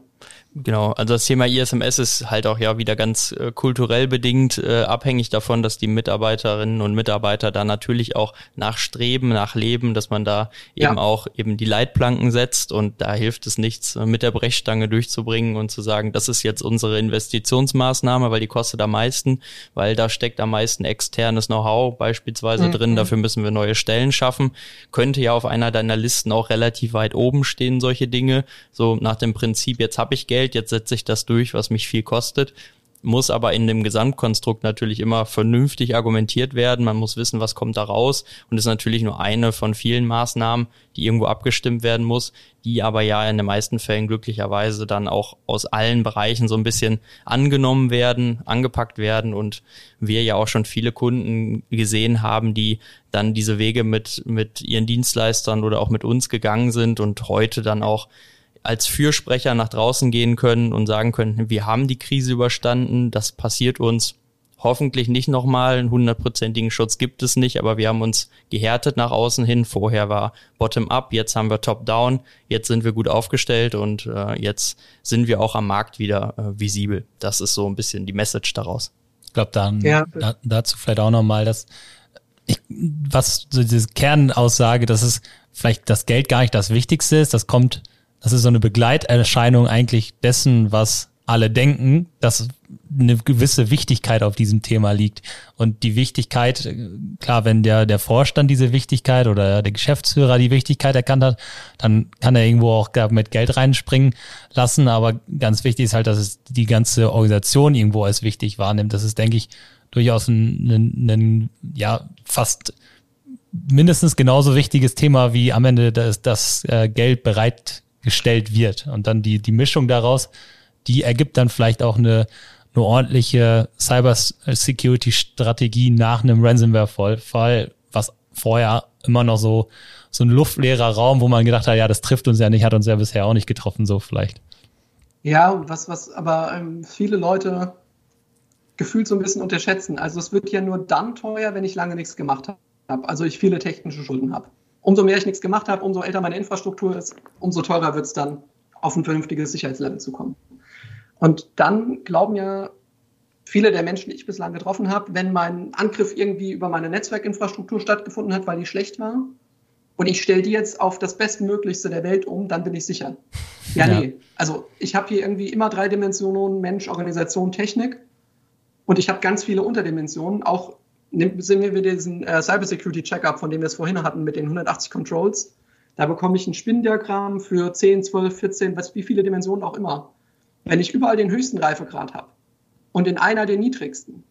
Genau, also das Thema ISMS ist halt auch ja wieder ganz äh, kulturell bedingt, äh, abhängig davon, dass die Mitarbeiterinnen und Mitarbeiter da natürlich auch nachstreben, nachleben, dass man da ja. eben auch eben die Leitplanken setzt und da hilft es nichts, äh, mit der Brechstange durchzubringen und zu sagen, das ist jetzt unsere Investitionsmaßnahme, weil die kostet am meisten, weil da steckt am meisten externes Know-how beispielsweise mhm. drin, dafür müssen wir neue Stellen schaffen. Könnte ja auf einer deiner Listen auch relativ weit oben stehen, solche Dinge, so nach dem Prinzip, jetzt habe ich Geld, Geld, jetzt setze ich das durch, was mich viel kostet. Muss aber in dem Gesamtkonstrukt natürlich immer vernünftig argumentiert werden. Man muss wissen, was kommt da raus. Und ist natürlich nur eine von vielen Maßnahmen, die irgendwo abgestimmt werden muss, die aber ja in den meisten Fällen glücklicherweise dann auch aus allen Bereichen so ein bisschen angenommen werden, angepackt werden. Und wir ja auch schon viele Kunden gesehen haben, die dann diese Wege mit, mit ihren Dienstleistern oder auch mit uns gegangen sind und heute dann auch als Fürsprecher nach draußen gehen können und sagen können, wir haben die Krise überstanden, das passiert uns hoffentlich nicht nochmal, einen hundertprozentigen Schutz gibt es nicht, aber wir haben uns gehärtet nach außen hin. Vorher war Bottom-up, jetzt haben wir Top-down, jetzt sind wir gut aufgestellt und äh, jetzt sind wir auch am Markt wieder äh, visibel. Das ist so ein bisschen die Message daraus. Ich glaube, dann ja. da, dazu vielleicht auch nochmal, dass ich, was so diese Kernaussage, dass es vielleicht das Geld gar nicht das Wichtigste ist, das kommt das ist so eine Begleiterscheinung eigentlich dessen, was alle denken, dass eine gewisse Wichtigkeit auf diesem Thema liegt. Und die Wichtigkeit, klar, wenn der, der Vorstand diese Wichtigkeit oder der Geschäftsführer die Wichtigkeit erkannt hat, dann kann er irgendwo auch mit Geld reinspringen lassen. Aber ganz wichtig ist halt, dass es die ganze Organisation irgendwo als wichtig wahrnimmt. Das ist, denke ich, durchaus ein, ein, ein ja, fast mindestens genauso wichtiges Thema wie am Ende das, das äh, Geld bereit gestellt wird. Und dann die, die Mischung daraus, die ergibt dann vielleicht auch eine, eine ordentliche Cybersecurity-Strategie nach einem Ransomware-Fall, was vorher immer noch so, so ein luftleerer Raum, wo man gedacht hat, ja, das trifft uns ja nicht, hat uns ja bisher auch nicht getroffen, so vielleicht. Ja, was, was aber ähm, viele Leute gefühlt so ein bisschen unterschätzen. Also es wird ja nur dann teuer, wenn ich lange nichts gemacht habe. Also ich viele technische Schulden habe umso mehr ich nichts gemacht habe, umso älter meine Infrastruktur ist, umso teurer wird es dann, auf ein vernünftiges Sicherheitslevel zu kommen. Und dann glauben ja viele der Menschen, die ich bislang getroffen habe, wenn mein Angriff irgendwie über meine Netzwerkinfrastruktur stattgefunden hat, weil die schlecht war, und ich stelle die jetzt auf das Bestmöglichste der Welt um, dann bin ich sicher. Ja, ja. nee. Also ich habe hier irgendwie immer drei Dimensionen, Mensch, Organisation, Technik. Und ich habe ganz viele Unterdimensionen, auch sind wir wieder diesen äh, Cybersecurity Checkup, von dem wir es vorhin hatten, mit den 180 Controls. Da bekomme ich ein Spinndiagramm für 10, 12, 14, was, wie viele Dimensionen auch immer. Wenn ich überall den höchsten Reifegrad habe und in einer den niedrigsten,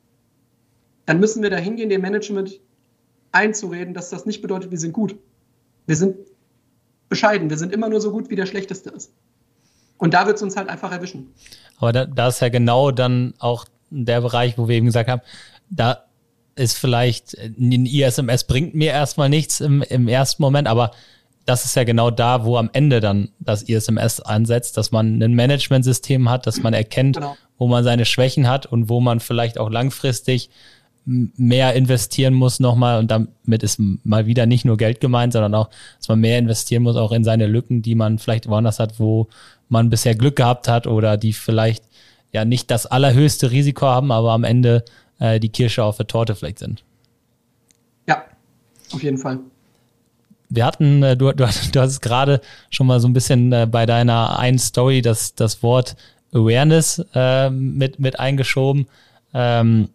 dann müssen wir da hingehen, dem Management einzureden, dass das nicht bedeutet, wir sind gut. Wir sind bescheiden. Wir sind immer nur so gut, wie der Schlechteste ist. Und da wird es uns halt einfach erwischen. Aber da, da ist ja genau dann auch der Bereich, wo wir eben gesagt haben, da ist vielleicht, ein ISMS bringt mir erstmal nichts im, im ersten Moment, aber das ist ja genau da, wo am Ende dann das ISMS ansetzt, dass man ein Managementsystem hat, dass man erkennt, genau. wo man seine Schwächen hat und wo man vielleicht auch langfristig mehr investieren muss nochmal und damit ist mal wieder nicht nur Geld gemeint, sondern auch, dass man mehr investieren muss auch in seine Lücken, die man vielleicht woanders hat, wo man bisher Glück gehabt hat oder die vielleicht ja nicht das allerhöchste Risiko haben, aber am Ende äh, die Kirsche auf der Torte vielleicht sind. Ja, auf jeden Fall. Wir hatten, äh, du, du, du hast gerade schon mal so ein bisschen äh, bei deiner einen Story das, das Wort Awareness äh, mit, mit eingeschoben. Ähm,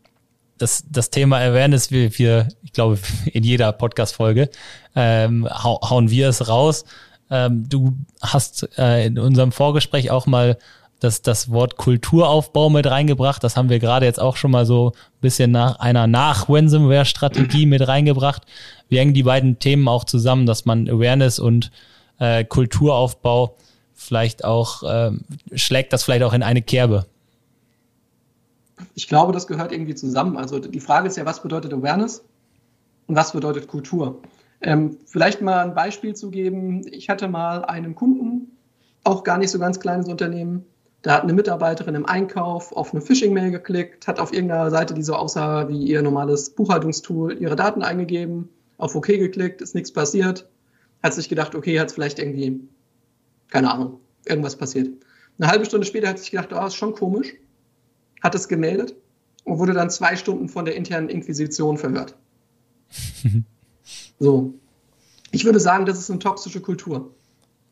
das, das Thema Awareness, wir, wir, ich glaube, in jeder Podcast-Folge ähm, hau, hauen wir es raus. Ähm, du hast äh, in unserem Vorgespräch auch mal das, das Wort Kulturaufbau mit reingebracht. Das haben wir gerade jetzt auch schon mal so ein bisschen nach einer Nach-Ransomware-Strategie mit reingebracht. Wie hängen die beiden Themen auch zusammen, dass man Awareness und äh, Kulturaufbau vielleicht auch, äh, schlägt das vielleicht auch in eine Kerbe? Ich glaube, das gehört irgendwie zusammen. Also die Frage ist ja, was bedeutet Awareness und was bedeutet Kultur? Ähm, vielleicht mal ein Beispiel zu geben. Ich hatte mal einen Kunden, auch gar nicht so ganz kleines Unternehmen, da hat eine Mitarbeiterin im Einkauf auf eine Phishing-Mail geklickt, hat auf irgendeiner Seite, die so aussah wie ihr normales Buchhaltungstool, ihre Daten eingegeben, auf OK geklickt, ist nichts passiert, hat sich gedacht, okay, hat vielleicht irgendwie, keine Ahnung, irgendwas passiert. Eine halbe Stunde später hat sich gedacht, oh, ist schon komisch, hat es gemeldet und wurde dann zwei Stunden von der internen Inquisition verhört. so. Ich würde sagen, das ist eine toxische Kultur.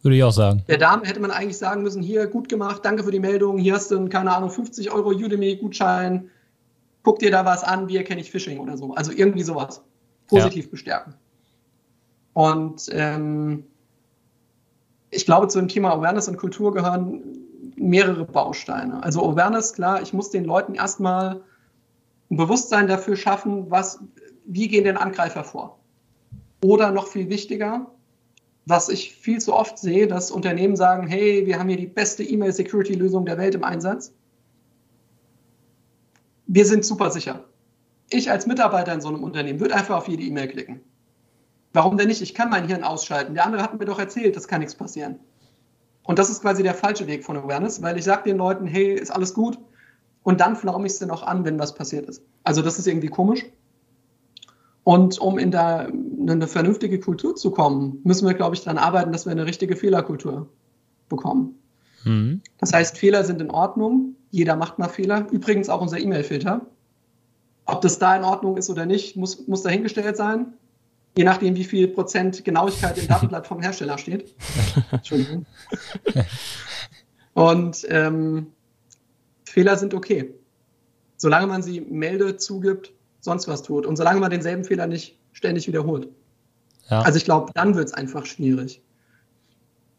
Würde ich auch sagen. Der Dame hätte man eigentlich sagen müssen, hier, gut gemacht, danke für die Meldung, hier hast du einen, keine Ahnung, 50 Euro Udemy-Gutschein, guck dir da was an, wie erkenne ich Phishing oder so. Also irgendwie sowas. Positiv ja. bestärken. Und ähm, ich glaube, zu dem Thema Awareness und Kultur gehören mehrere Bausteine. Also Awareness, klar, ich muss den Leuten erstmal ein Bewusstsein dafür schaffen, was, wie gehen denn Angreifer vor? Oder noch viel wichtiger, was ich viel zu oft sehe, dass Unternehmen sagen, hey, wir haben hier die beste E-Mail-Security-Lösung der Welt im Einsatz. Wir sind super sicher. Ich als Mitarbeiter in so einem Unternehmen würde einfach auf jede E-Mail klicken. Warum denn nicht? Ich kann mein Hirn ausschalten. Der andere hat mir doch erzählt, das kann nichts passieren. Und das ist quasi der falsche Weg von Awareness, weil ich sage den Leuten, hey, ist alles gut. Und dann flaume ich es dann auch an, wenn was passiert ist. Also das ist irgendwie komisch. Und um in da eine vernünftige Kultur zu kommen, müssen wir, glaube ich, daran arbeiten, dass wir eine richtige Fehlerkultur bekommen. Mhm. Das heißt, Fehler sind in Ordnung. Jeder macht mal Fehler. Übrigens auch unser E-Mail-Filter. Ob das da in Ordnung ist oder nicht, muss, muss dahingestellt sein. Je nachdem, wie viel Prozent Genauigkeit im Datenblatt vom Hersteller steht. Entschuldigung. Und ähm, Fehler sind okay. Solange man sie meldet, zugibt, sonst was tut. Und solange man denselben Fehler nicht ständig wiederholt. Ja. Also ich glaube, dann wird es einfach schwierig.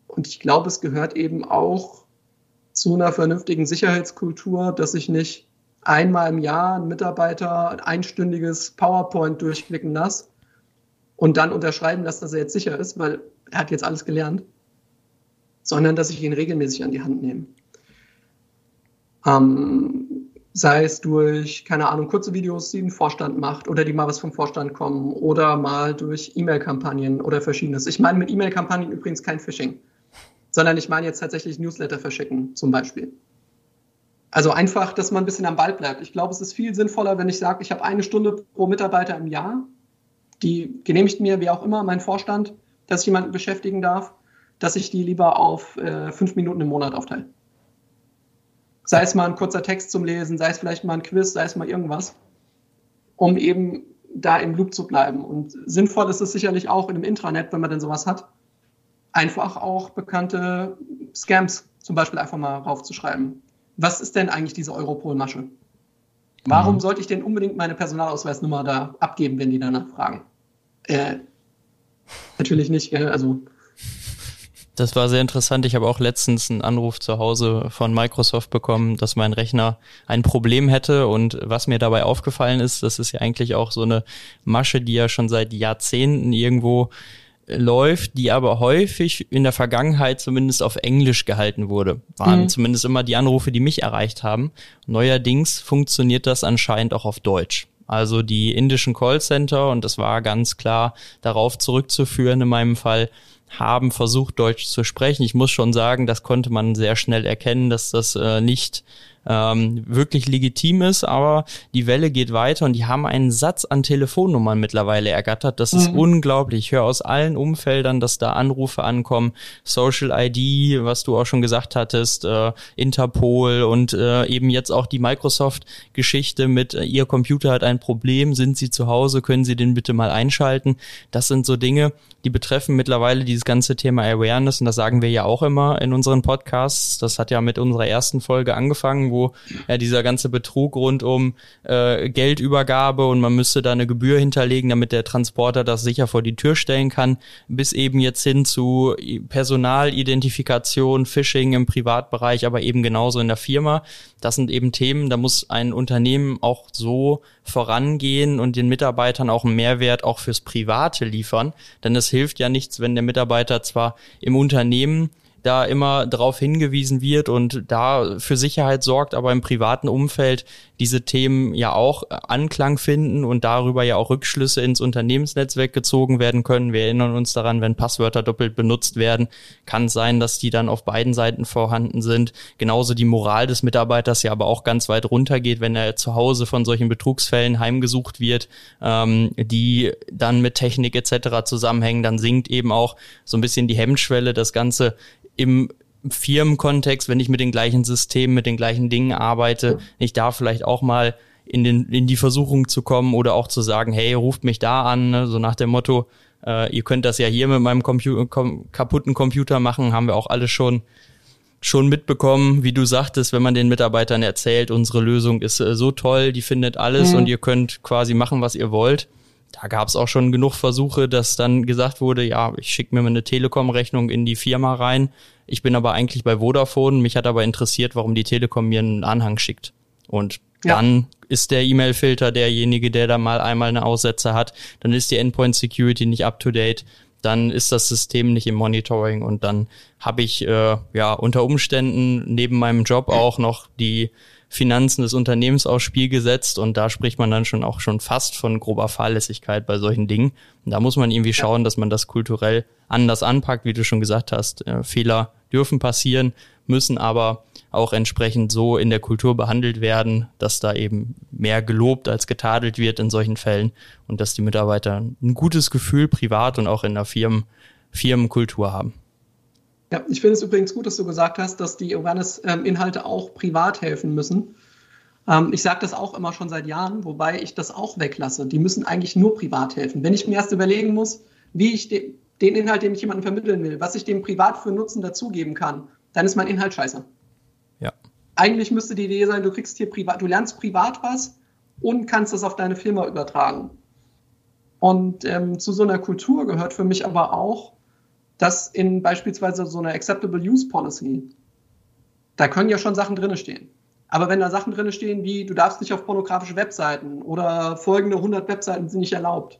Und ich glaube, es gehört eben auch zu einer vernünftigen Sicherheitskultur, dass ich nicht einmal im Jahr einen Mitarbeiter ein einstündiges PowerPoint durchklicken lasse und dann unterschreiben lasse, dass er jetzt sicher ist, weil er hat jetzt alles gelernt, sondern dass ich ihn regelmäßig an die Hand nehme. Ähm, sei es durch, keine Ahnung, kurze Videos, die ein Vorstand macht oder die mal was vom Vorstand kommen oder mal durch E-Mail-Kampagnen oder verschiedenes. Ich meine mit E-Mail-Kampagnen übrigens kein Phishing, sondern ich meine jetzt tatsächlich Newsletter verschicken zum Beispiel. Also einfach, dass man ein bisschen am Ball bleibt. Ich glaube, es ist viel sinnvoller, wenn ich sage, ich habe eine Stunde pro Mitarbeiter im Jahr, die genehmigt mir, wie auch immer, mein Vorstand, dass ich jemanden beschäftigen darf, dass ich die lieber auf äh, fünf Minuten im Monat aufteile. Sei es mal ein kurzer Text zum Lesen, sei es vielleicht mal ein Quiz, sei es mal irgendwas, um eben da im Loop zu bleiben. Und sinnvoll ist es sicherlich auch in einem Intranet, wenn man denn sowas hat, einfach auch bekannte Scams zum Beispiel einfach mal raufzuschreiben. Was ist denn eigentlich diese Europol-Masche? Warum mhm. sollte ich denn unbedingt meine Personalausweisnummer da abgeben, wenn die danach fragen? Äh, natürlich nicht, also das war sehr interessant. Ich habe auch letztens einen Anruf zu Hause von Microsoft bekommen, dass mein Rechner ein Problem hätte. Und was mir dabei aufgefallen ist, das ist ja eigentlich auch so eine Masche, die ja schon seit Jahrzehnten irgendwo läuft, die aber häufig in der Vergangenheit zumindest auf Englisch gehalten wurde. Waren mhm. zumindest immer die Anrufe, die mich erreicht haben. Neuerdings funktioniert das anscheinend auch auf Deutsch. Also die indischen Callcenter, und das war ganz klar darauf zurückzuführen in meinem Fall, haben versucht, Deutsch zu sprechen. Ich muss schon sagen, das konnte man sehr schnell erkennen, dass das äh, nicht ähm, wirklich legitim ist, aber die Welle geht weiter und die haben einen Satz an Telefonnummern mittlerweile ergattert. Das ist mhm. unglaublich. Ich höre aus allen Umfeldern, dass da Anrufe ankommen. Social ID, was du auch schon gesagt hattest, äh, Interpol und äh, eben jetzt auch die Microsoft-Geschichte mit äh, Ihr Computer hat ein Problem, sind Sie zu Hause, können Sie den bitte mal einschalten. Das sind so Dinge, die betreffen mittlerweile dieses ganze Thema Awareness und das sagen wir ja auch immer in unseren Podcasts. Das hat ja mit unserer ersten Folge angefangen, wo ja dieser ganze Betrug rund um äh, Geldübergabe und man müsste da eine Gebühr hinterlegen, damit der Transporter das sicher vor die Tür stellen kann, bis eben jetzt hin zu Personalidentifikation, Phishing im Privatbereich, aber eben genauso in der Firma. Das sind eben Themen, da muss ein Unternehmen auch so vorangehen und den Mitarbeitern auch einen Mehrwert auch fürs Private liefern. Denn es hilft ja nichts, wenn der Mitarbeiter zwar im Unternehmen da immer darauf hingewiesen wird und da für Sicherheit sorgt, aber im privaten Umfeld diese Themen ja auch Anklang finden und darüber ja auch Rückschlüsse ins Unternehmensnetzwerk gezogen werden können. Wir erinnern uns daran, wenn Passwörter doppelt benutzt werden, kann es sein, dass die dann auf beiden Seiten vorhanden sind. Genauso die Moral des Mitarbeiters ja aber auch ganz weit runtergeht, wenn er zu Hause von solchen Betrugsfällen heimgesucht wird, ähm, die dann mit Technik etc. zusammenhängen, dann sinkt eben auch so ein bisschen die Hemmschwelle, das Ganze im Firmenkontext, wenn ich mit den gleichen Systemen, mit den gleichen Dingen arbeite, ich da vielleicht auch mal in, den, in die Versuchung zu kommen oder auch zu sagen, hey, ruft mich da an, ne? so nach dem Motto, äh, ihr könnt das ja hier mit meinem Compu kom kaputten Computer machen, haben wir auch alle schon schon mitbekommen, wie du sagtest, wenn man den Mitarbeitern erzählt, unsere Lösung ist äh, so toll, die findet alles mhm. und ihr könnt quasi machen, was ihr wollt. Da gab es auch schon genug Versuche, dass dann gesagt wurde, ja, ich schicke mir mal eine Telekom-Rechnung in die Firma rein. Ich bin aber eigentlich bei Vodafone. Mich hat aber interessiert, warum die Telekom mir einen Anhang schickt. Und ja. dann ist der E-Mail-Filter derjenige, der da mal einmal eine Aussetzer hat. Dann ist die Endpoint Security nicht up to date. Dann ist das System nicht im Monitoring und dann habe ich äh, ja unter Umständen neben meinem Job auch noch die Finanzen des Unternehmens aufs Spiel gesetzt und da spricht man dann schon auch schon fast von grober Fahrlässigkeit bei solchen Dingen. Und da muss man irgendwie schauen, dass man das kulturell anders anpackt, wie du schon gesagt hast. Äh, Fehler dürfen passieren, müssen aber auch entsprechend so in der Kultur behandelt werden, dass da eben mehr gelobt als getadelt wird in solchen Fällen und dass die Mitarbeiter ein gutes Gefühl privat und auch in der Firmen, Firmenkultur haben. Ja, ich finde es übrigens gut, dass du gesagt hast, dass die Awareness-Inhalte auch privat helfen müssen. Ähm, ich sage das auch immer schon seit Jahren, wobei ich das auch weglasse. Die müssen eigentlich nur privat helfen. Wenn ich mir erst überlegen muss, wie ich den Inhalt, den ich jemandem vermitteln will, was ich dem privat für Nutzen dazugeben kann, dann ist mein Inhalt scheiße. Ja. Eigentlich müsste die Idee sein, du kriegst hier privat, du lernst privat was und kannst das auf deine Firma übertragen. Und ähm, zu so einer Kultur gehört für mich aber auch, dass in beispielsweise so einer Acceptable Use Policy, da können ja schon Sachen drinne stehen. Aber wenn da Sachen drinne stehen wie, du darfst nicht auf pornografische Webseiten oder folgende 100 Webseiten sind nicht erlaubt,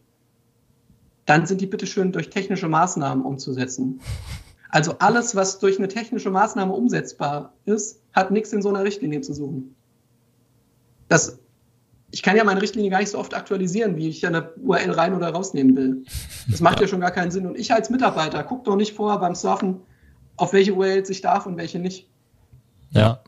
dann sind die bitteschön durch technische Maßnahmen umzusetzen. Also alles, was durch eine technische Maßnahme umsetzbar ist, hat nichts in so einer Richtlinie zu suchen. Das, ich kann ja meine Richtlinie gar nicht so oft aktualisieren, wie ich eine URL rein oder rausnehmen will. Das macht ja. schon gar keinen Sinn. Und ich als Mitarbeiter gucke doch nicht vor beim Surfen, auf welche URLs ich darf und welche nicht. Ja,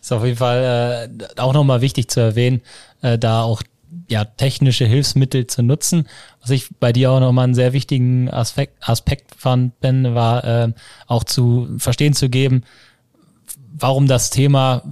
ist auf jeden Fall äh, auch nochmal wichtig zu erwähnen, äh, da auch ja, technische Hilfsmittel zu nutzen. Was ich bei dir auch nochmal einen sehr wichtigen Aspekt, Aspekt fand, Ben, war äh, auch zu verstehen zu geben, warum das Thema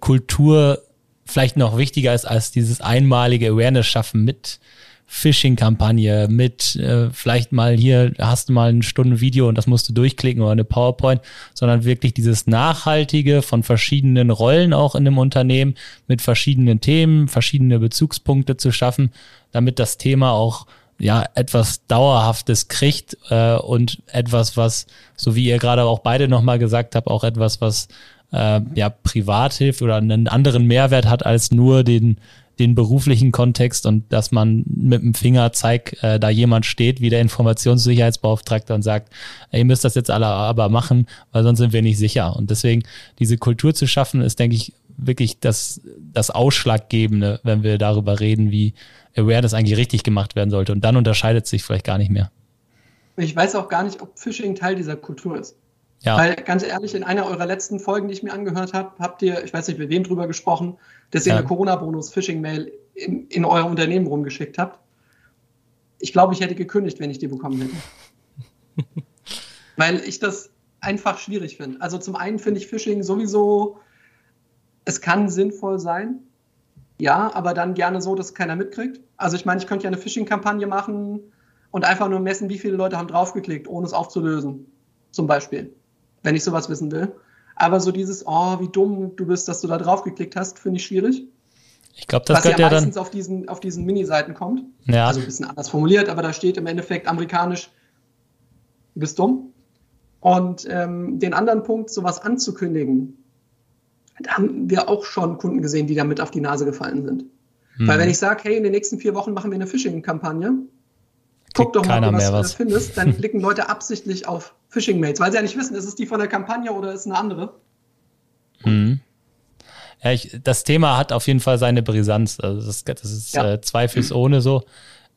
Kultur vielleicht noch wichtiger ist als dieses einmalige Awareness schaffen mit Phishing-Kampagne mit äh, vielleicht mal hier hast du mal eine Stunde Video und das musst du durchklicken oder eine PowerPoint, sondern wirklich dieses Nachhaltige von verschiedenen Rollen auch in einem Unternehmen mit verschiedenen Themen, verschiedene Bezugspunkte zu schaffen, damit das Thema auch ja etwas Dauerhaftes kriegt äh, und etwas, was, so wie ihr gerade auch beide nochmal gesagt habt, auch etwas, was äh, ja privat hilft oder einen anderen Mehrwert hat als nur den den beruflichen Kontext und dass man mit dem Finger zeigt, äh, da jemand steht, wie der Informationssicherheitsbeauftragte und sagt, ihr müsst das jetzt alle aber machen, weil sonst sind wir nicht sicher. Und deswegen diese Kultur zu schaffen, ist, denke ich, wirklich das, das Ausschlaggebende, wenn wir darüber reden, wie Awareness eigentlich richtig gemacht werden sollte. Und dann unterscheidet sich vielleicht gar nicht mehr. Ich weiß auch gar nicht, ob Phishing Teil dieser Kultur ist. Ja. Weil ganz ehrlich, in einer eurer letzten Folgen, die ich mir angehört habe, habt ihr, ich weiß nicht, mit wem drüber gesprochen, dass ihr ja. eine Corona-Bonus-Phishing-Mail in, in eurem Unternehmen rumgeschickt habt. Ich glaube, ich hätte gekündigt, wenn ich die bekommen hätte. Weil ich das einfach schwierig finde. Also zum einen finde ich Phishing sowieso, es kann sinnvoll sein. Ja, aber dann gerne so, dass keiner mitkriegt. Also ich meine, ich könnte ja eine Phishing-Kampagne machen und einfach nur messen, wie viele Leute haben draufgeklickt, ohne es aufzulösen. Zum Beispiel wenn ich sowas wissen will. Aber so dieses, oh, wie dumm du bist, dass du da drauf geklickt hast, finde ich schwierig. Ich glaube, das Was ja, ja meistens auf diesen, auf diesen Mini-Seiten kommt. Ja. Also ein bisschen anders formuliert, aber da steht im Endeffekt amerikanisch, du bist dumm. Und ähm, den anderen Punkt, sowas anzukündigen, da haben wir auch schon Kunden gesehen, die damit auf die Nase gefallen sind. Hm. Weil wenn ich sage, hey, in den nächsten vier Wochen machen wir eine Phishing-Kampagne, guck doch mal, was, was du findest, dann klicken Leute absichtlich auf Phishing-Mails, weil sie ja nicht wissen, ist es die von der Kampagne oder ist es eine andere. Mhm. Ja, ich, das Thema hat auf jeden Fall seine Brisanz. Also das, das ist ja. äh, zweifelsohne so.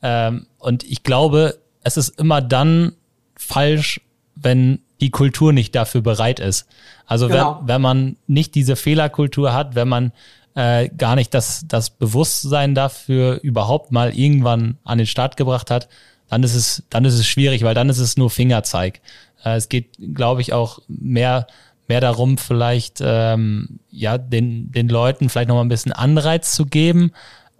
Ähm, und ich glaube, es ist immer dann falsch, wenn die Kultur nicht dafür bereit ist. Also genau. wenn, wenn man nicht diese Fehlerkultur hat, wenn man äh, gar nicht das, das Bewusstsein dafür überhaupt mal irgendwann an den Start gebracht hat, dann ist es, dann ist es schwierig, weil dann ist es nur Fingerzeig. Äh, es geht, glaube ich, auch mehr mehr darum, vielleicht ähm, ja den, den Leuten vielleicht nochmal ein bisschen Anreiz zu geben,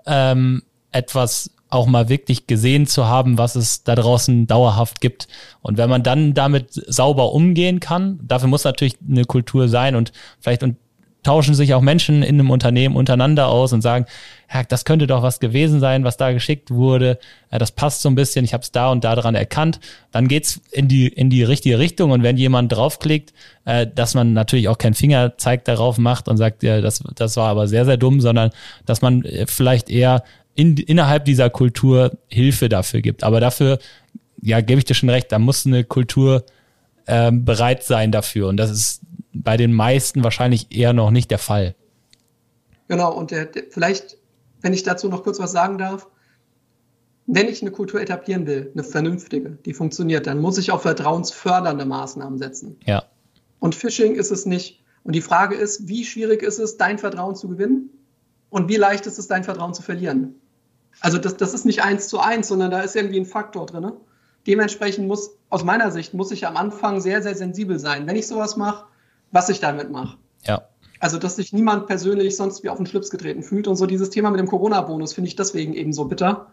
ähm, etwas auch mal wirklich gesehen zu haben, was es da draußen dauerhaft gibt. Und wenn man dann damit sauber umgehen kann, dafür muss natürlich eine Kultur sein und vielleicht und tauschen sich auch Menschen in einem Unternehmen untereinander aus und sagen, ja, das könnte doch was gewesen sein, was da geschickt wurde. Ja, das passt so ein bisschen, ich habe es da und da dran erkannt. Dann geht's in die, in die richtige Richtung. Und wenn jemand draufklickt, äh, dass man natürlich auch keinen Fingerzeig darauf macht und sagt, ja, das, das war aber sehr, sehr dumm, sondern dass man äh, vielleicht eher in, innerhalb dieser Kultur Hilfe dafür gibt. Aber dafür, ja, gebe ich dir schon recht, da muss eine Kultur ähm, bereit sein dafür. Und das ist bei den meisten wahrscheinlich eher noch nicht der Fall. Genau, und der, der, vielleicht, wenn ich dazu noch kurz was sagen darf, wenn ich eine Kultur etablieren will, eine vernünftige, die funktioniert, dann muss ich auf vertrauensfördernde Maßnahmen setzen. Ja. Und Phishing ist es nicht. Und die Frage ist, wie schwierig ist es, dein Vertrauen zu gewinnen? Und wie leicht ist es, dein Vertrauen zu verlieren? Also das, das ist nicht eins zu eins, sondern da ist irgendwie ein Faktor drin. Dementsprechend muss, aus meiner Sicht, muss ich am Anfang sehr, sehr sensibel sein. Wenn ich sowas mache, was ich damit mache. Ja. Also, dass sich niemand persönlich sonst wie auf den Schlips getreten fühlt. Und so dieses Thema mit dem Corona-Bonus finde ich deswegen eben so bitter.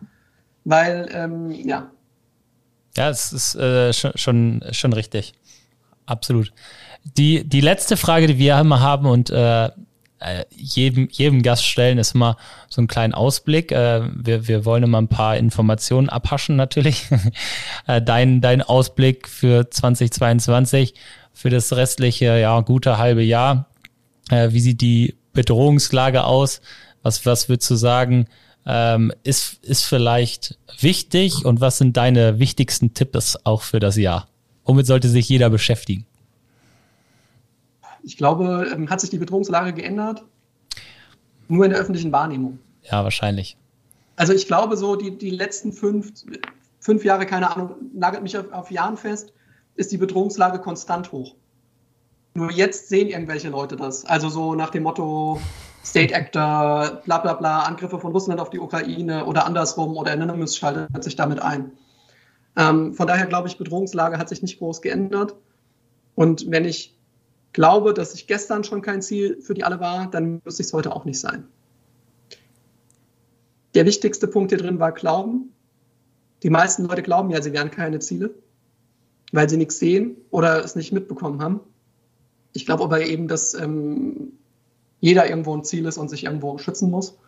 Weil, ähm, ja. Ja, es ist äh, schon, schon, schon richtig. Absolut. Die, die letzte Frage, die wir immer haben und äh, jedem, jedem Gast stellen, ist immer so ein kleinen Ausblick. Äh, wir, wir wollen immer ein paar Informationen abhaschen natürlich. äh, dein, dein Ausblick für 2022 für das restliche, ja, gute halbe Jahr. Äh, wie sieht die Bedrohungslage aus? Was, was würdest du sagen, ähm, ist, ist vielleicht wichtig und was sind deine wichtigsten Tipps auch für das Jahr? Womit sollte sich jeder beschäftigen? Ich glaube, ähm, hat sich die Bedrohungslage geändert? Nur in der öffentlichen Wahrnehmung. Ja, wahrscheinlich. Also ich glaube so, die, die letzten fünf, fünf Jahre, keine Ahnung, nagelt mich auf, auf Jahren fest, ist die Bedrohungslage konstant hoch. Nur jetzt sehen irgendwelche Leute das. Also so nach dem Motto State Actor, bla bla bla, Angriffe von Russland auf die Ukraine oder andersrum oder Anonymous schaltet sich damit ein. Ähm, von daher glaube ich, Bedrohungslage hat sich nicht groß geändert. Und wenn ich glaube, dass ich gestern schon kein Ziel für die alle war, dann müsste ich es heute auch nicht sein. Der wichtigste Punkt hier drin war Glauben. Die meisten Leute glauben ja, sie wären keine Ziele weil sie nichts sehen oder es nicht mitbekommen haben. Ich glaube aber eben, dass ähm, jeder irgendwo ein Ziel ist und sich irgendwo schützen muss.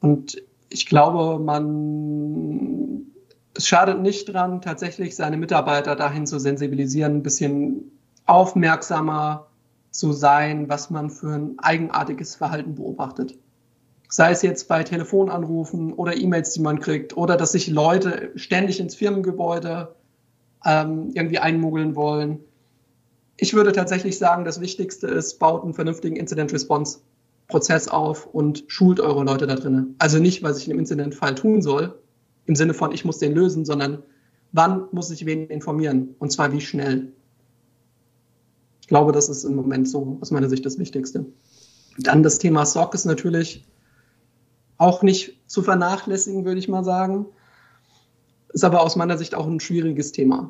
Und ich glaube, man, es schadet nicht dran, tatsächlich seine Mitarbeiter dahin zu sensibilisieren, ein bisschen aufmerksamer zu sein, was man für ein eigenartiges Verhalten beobachtet. Sei es jetzt bei Telefonanrufen oder E-Mails, die man kriegt, oder dass sich Leute ständig ins Firmengebäude ähm, irgendwie einmogeln wollen. Ich würde tatsächlich sagen, das Wichtigste ist, baut einen vernünftigen Incident Response Prozess auf und schult eure Leute da drinnen. Also nicht, was ich in einem Incident-Fall tun soll, im Sinne von, ich muss den lösen, sondern wann muss ich wen informieren und zwar wie schnell. Ich glaube, das ist im Moment so aus meiner Sicht das Wichtigste. Dann das Thema SOC ist natürlich auch nicht zu vernachlässigen, würde ich mal sagen. Ist aber aus meiner Sicht auch ein schwieriges Thema.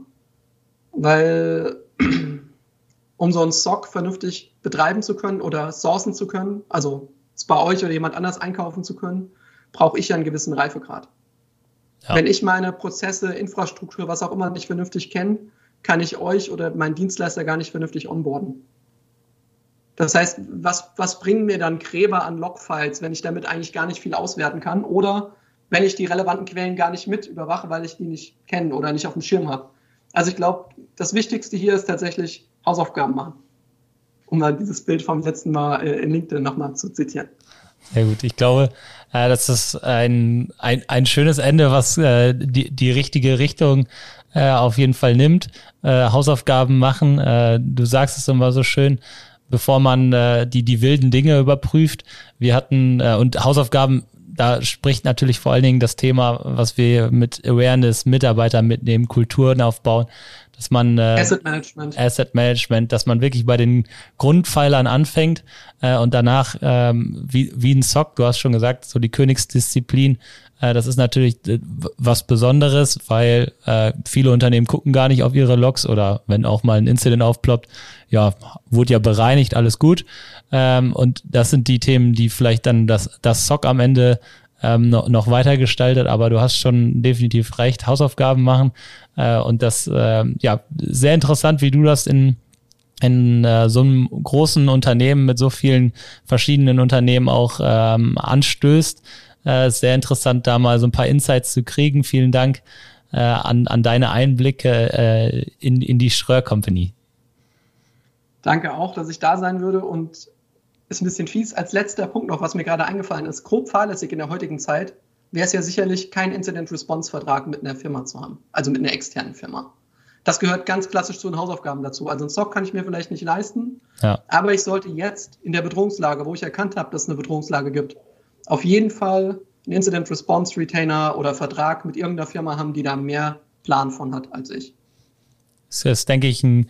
Weil um so einen SOC vernünftig betreiben zu können oder sourcen zu können, also es bei euch oder jemand anders einkaufen zu können, brauche ich ja einen gewissen Reifegrad. Ja. Wenn ich meine Prozesse, Infrastruktur, was auch immer nicht vernünftig kenne, kann ich euch oder meinen Dienstleister gar nicht vernünftig onboarden. Das heißt, was, was bringen mir dann Gräber an Logfiles, wenn ich damit eigentlich gar nicht viel auswerten kann? Oder wenn ich die relevanten Quellen gar nicht mit überwache, weil ich die nicht kenne oder nicht auf dem Schirm habe. Also ich glaube, das Wichtigste hier ist tatsächlich Hausaufgaben machen. Um mal dieses Bild vom letzten Mal äh, in LinkedIn nochmal zu zitieren. Sehr gut. Ich glaube, äh, das ist ein, ein, ein schönes Ende, was äh, die, die richtige Richtung auf jeden Fall nimmt. Hausaufgaben machen. Du sagst es immer so schön, bevor man die, die wilden Dinge überprüft. Wir hatten, und Hausaufgaben da spricht natürlich vor allen Dingen das Thema, was wir mit Awareness, Mitarbeiter mitnehmen, Kulturen aufbauen. dass man äh, Asset Management. Asset Management, dass man wirklich bei den Grundpfeilern anfängt äh, und danach ähm, wie, wie ein Sock, du hast schon gesagt, so die Königsdisziplin, das ist natürlich äh, was Besonderes, weil äh, viele Unternehmen gucken gar nicht auf ihre Logs oder wenn auch mal ein Incident aufploppt, ja, wurde ja bereinigt, alles gut. Ähm, und das sind die Themen, die vielleicht dann das, das Sock am Ende ähm, noch, noch weiter gestaltet, aber du hast schon definitiv recht, Hausaufgaben machen äh, und das, äh, ja, sehr interessant, wie du das in, in äh, so einem großen Unternehmen mit so vielen verschiedenen Unternehmen auch ähm, anstößt. Äh, sehr interessant, da mal so ein paar Insights zu kriegen. Vielen Dank äh, an, an deine Einblicke äh, in, in die Schröer Company. Danke auch, dass ich da sein würde und ist ein bisschen fies. Als letzter Punkt noch, was mir gerade eingefallen ist, grob fahrlässig in der heutigen Zeit, wäre es ja sicherlich kein Incident-Response-Vertrag mit einer Firma zu haben, also mit einer externen Firma. Das gehört ganz klassisch zu den Hausaufgaben dazu. Also ein Stock kann ich mir vielleicht nicht leisten, ja. aber ich sollte jetzt in der Bedrohungslage, wo ich erkannt habe, dass es eine Bedrohungslage gibt, auf jeden Fall einen Incident-Response-Retainer oder Vertrag mit irgendeiner Firma haben, die da mehr Plan von hat als ich. Das ist, denke ich, ein,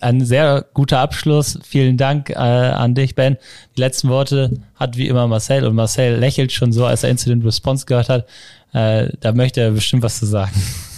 ein sehr guter Abschluss. Vielen Dank äh, an dich, Ben. Die letzten Worte hat wie immer Marcel und Marcel lächelt schon so, als er Incident Response gehört hat. Äh, da möchte er bestimmt was zu sagen.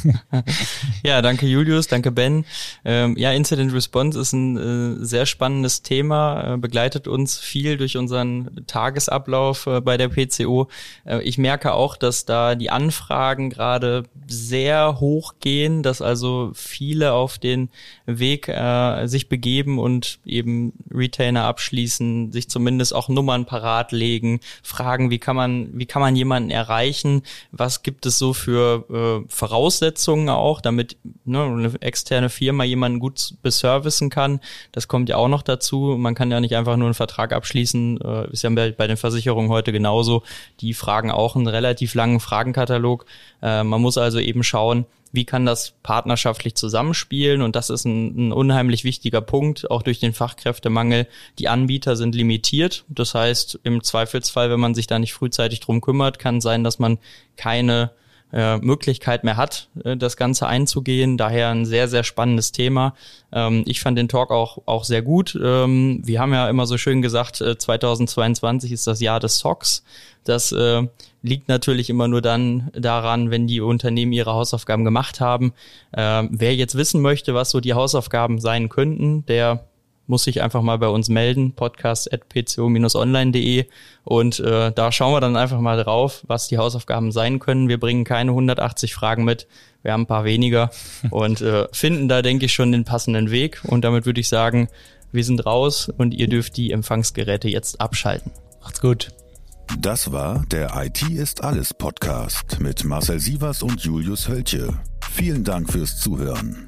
ja, danke Julius, danke Ben. Ähm, ja, Incident Response ist ein äh, sehr spannendes Thema, äh, begleitet uns viel durch unseren Tagesablauf äh, bei der PCO. Äh, ich merke auch, dass da die Anfragen gerade sehr hoch gehen, dass also viele auf den Weg äh, sich begeben und eben Retainer abschließen, sich zumindest auch Nummern parat legen, fragen, wie kann man, wie kann man jemanden erreichen, was gibt es so für äh, Voraussetzungen, Voraussetzungen auch, damit ne, eine externe Firma jemanden gut beservicen kann. Das kommt ja auch noch dazu. Man kann ja nicht einfach nur einen Vertrag abschließen. Äh, ist ja bei, bei den Versicherungen heute genauso. Die fragen auch einen relativ langen Fragenkatalog. Äh, man muss also eben schauen, wie kann das partnerschaftlich zusammenspielen? Und das ist ein, ein, unheimlich wichtiger Punkt, auch durch den Fachkräftemangel. Die Anbieter sind limitiert. Das heißt, im Zweifelsfall, wenn man sich da nicht frühzeitig drum kümmert, kann sein, dass man keine äh, Möglichkeit mehr hat, äh, das Ganze einzugehen. Daher ein sehr, sehr spannendes Thema. Ähm, ich fand den Talk auch, auch sehr gut. Ähm, wir haben ja immer so schön gesagt, äh, 2022 ist das Jahr des Socks. Das äh, liegt natürlich immer nur dann daran, wenn die Unternehmen ihre Hausaufgaben gemacht haben. Äh, wer jetzt wissen möchte, was so die Hausaufgaben sein könnten, der muss sich einfach mal bei uns melden, podcast.pco-online.de und äh, da schauen wir dann einfach mal drauf, was die Hausaufgaben sein können. Wir bringen keine 180 Fragen mit, wir haben ein paar weniger und äh, finden da, denke ich, schon den passenden Weg und damit würde ich sagen, wir sind raus und ihr dürft die Empfangsgeräte jetzt abschalten. Macht's gut. Das war der IT ist alles Podcast mit Marcel Sievers und Julius Hölche. Vielen Dank fürs Zuhören.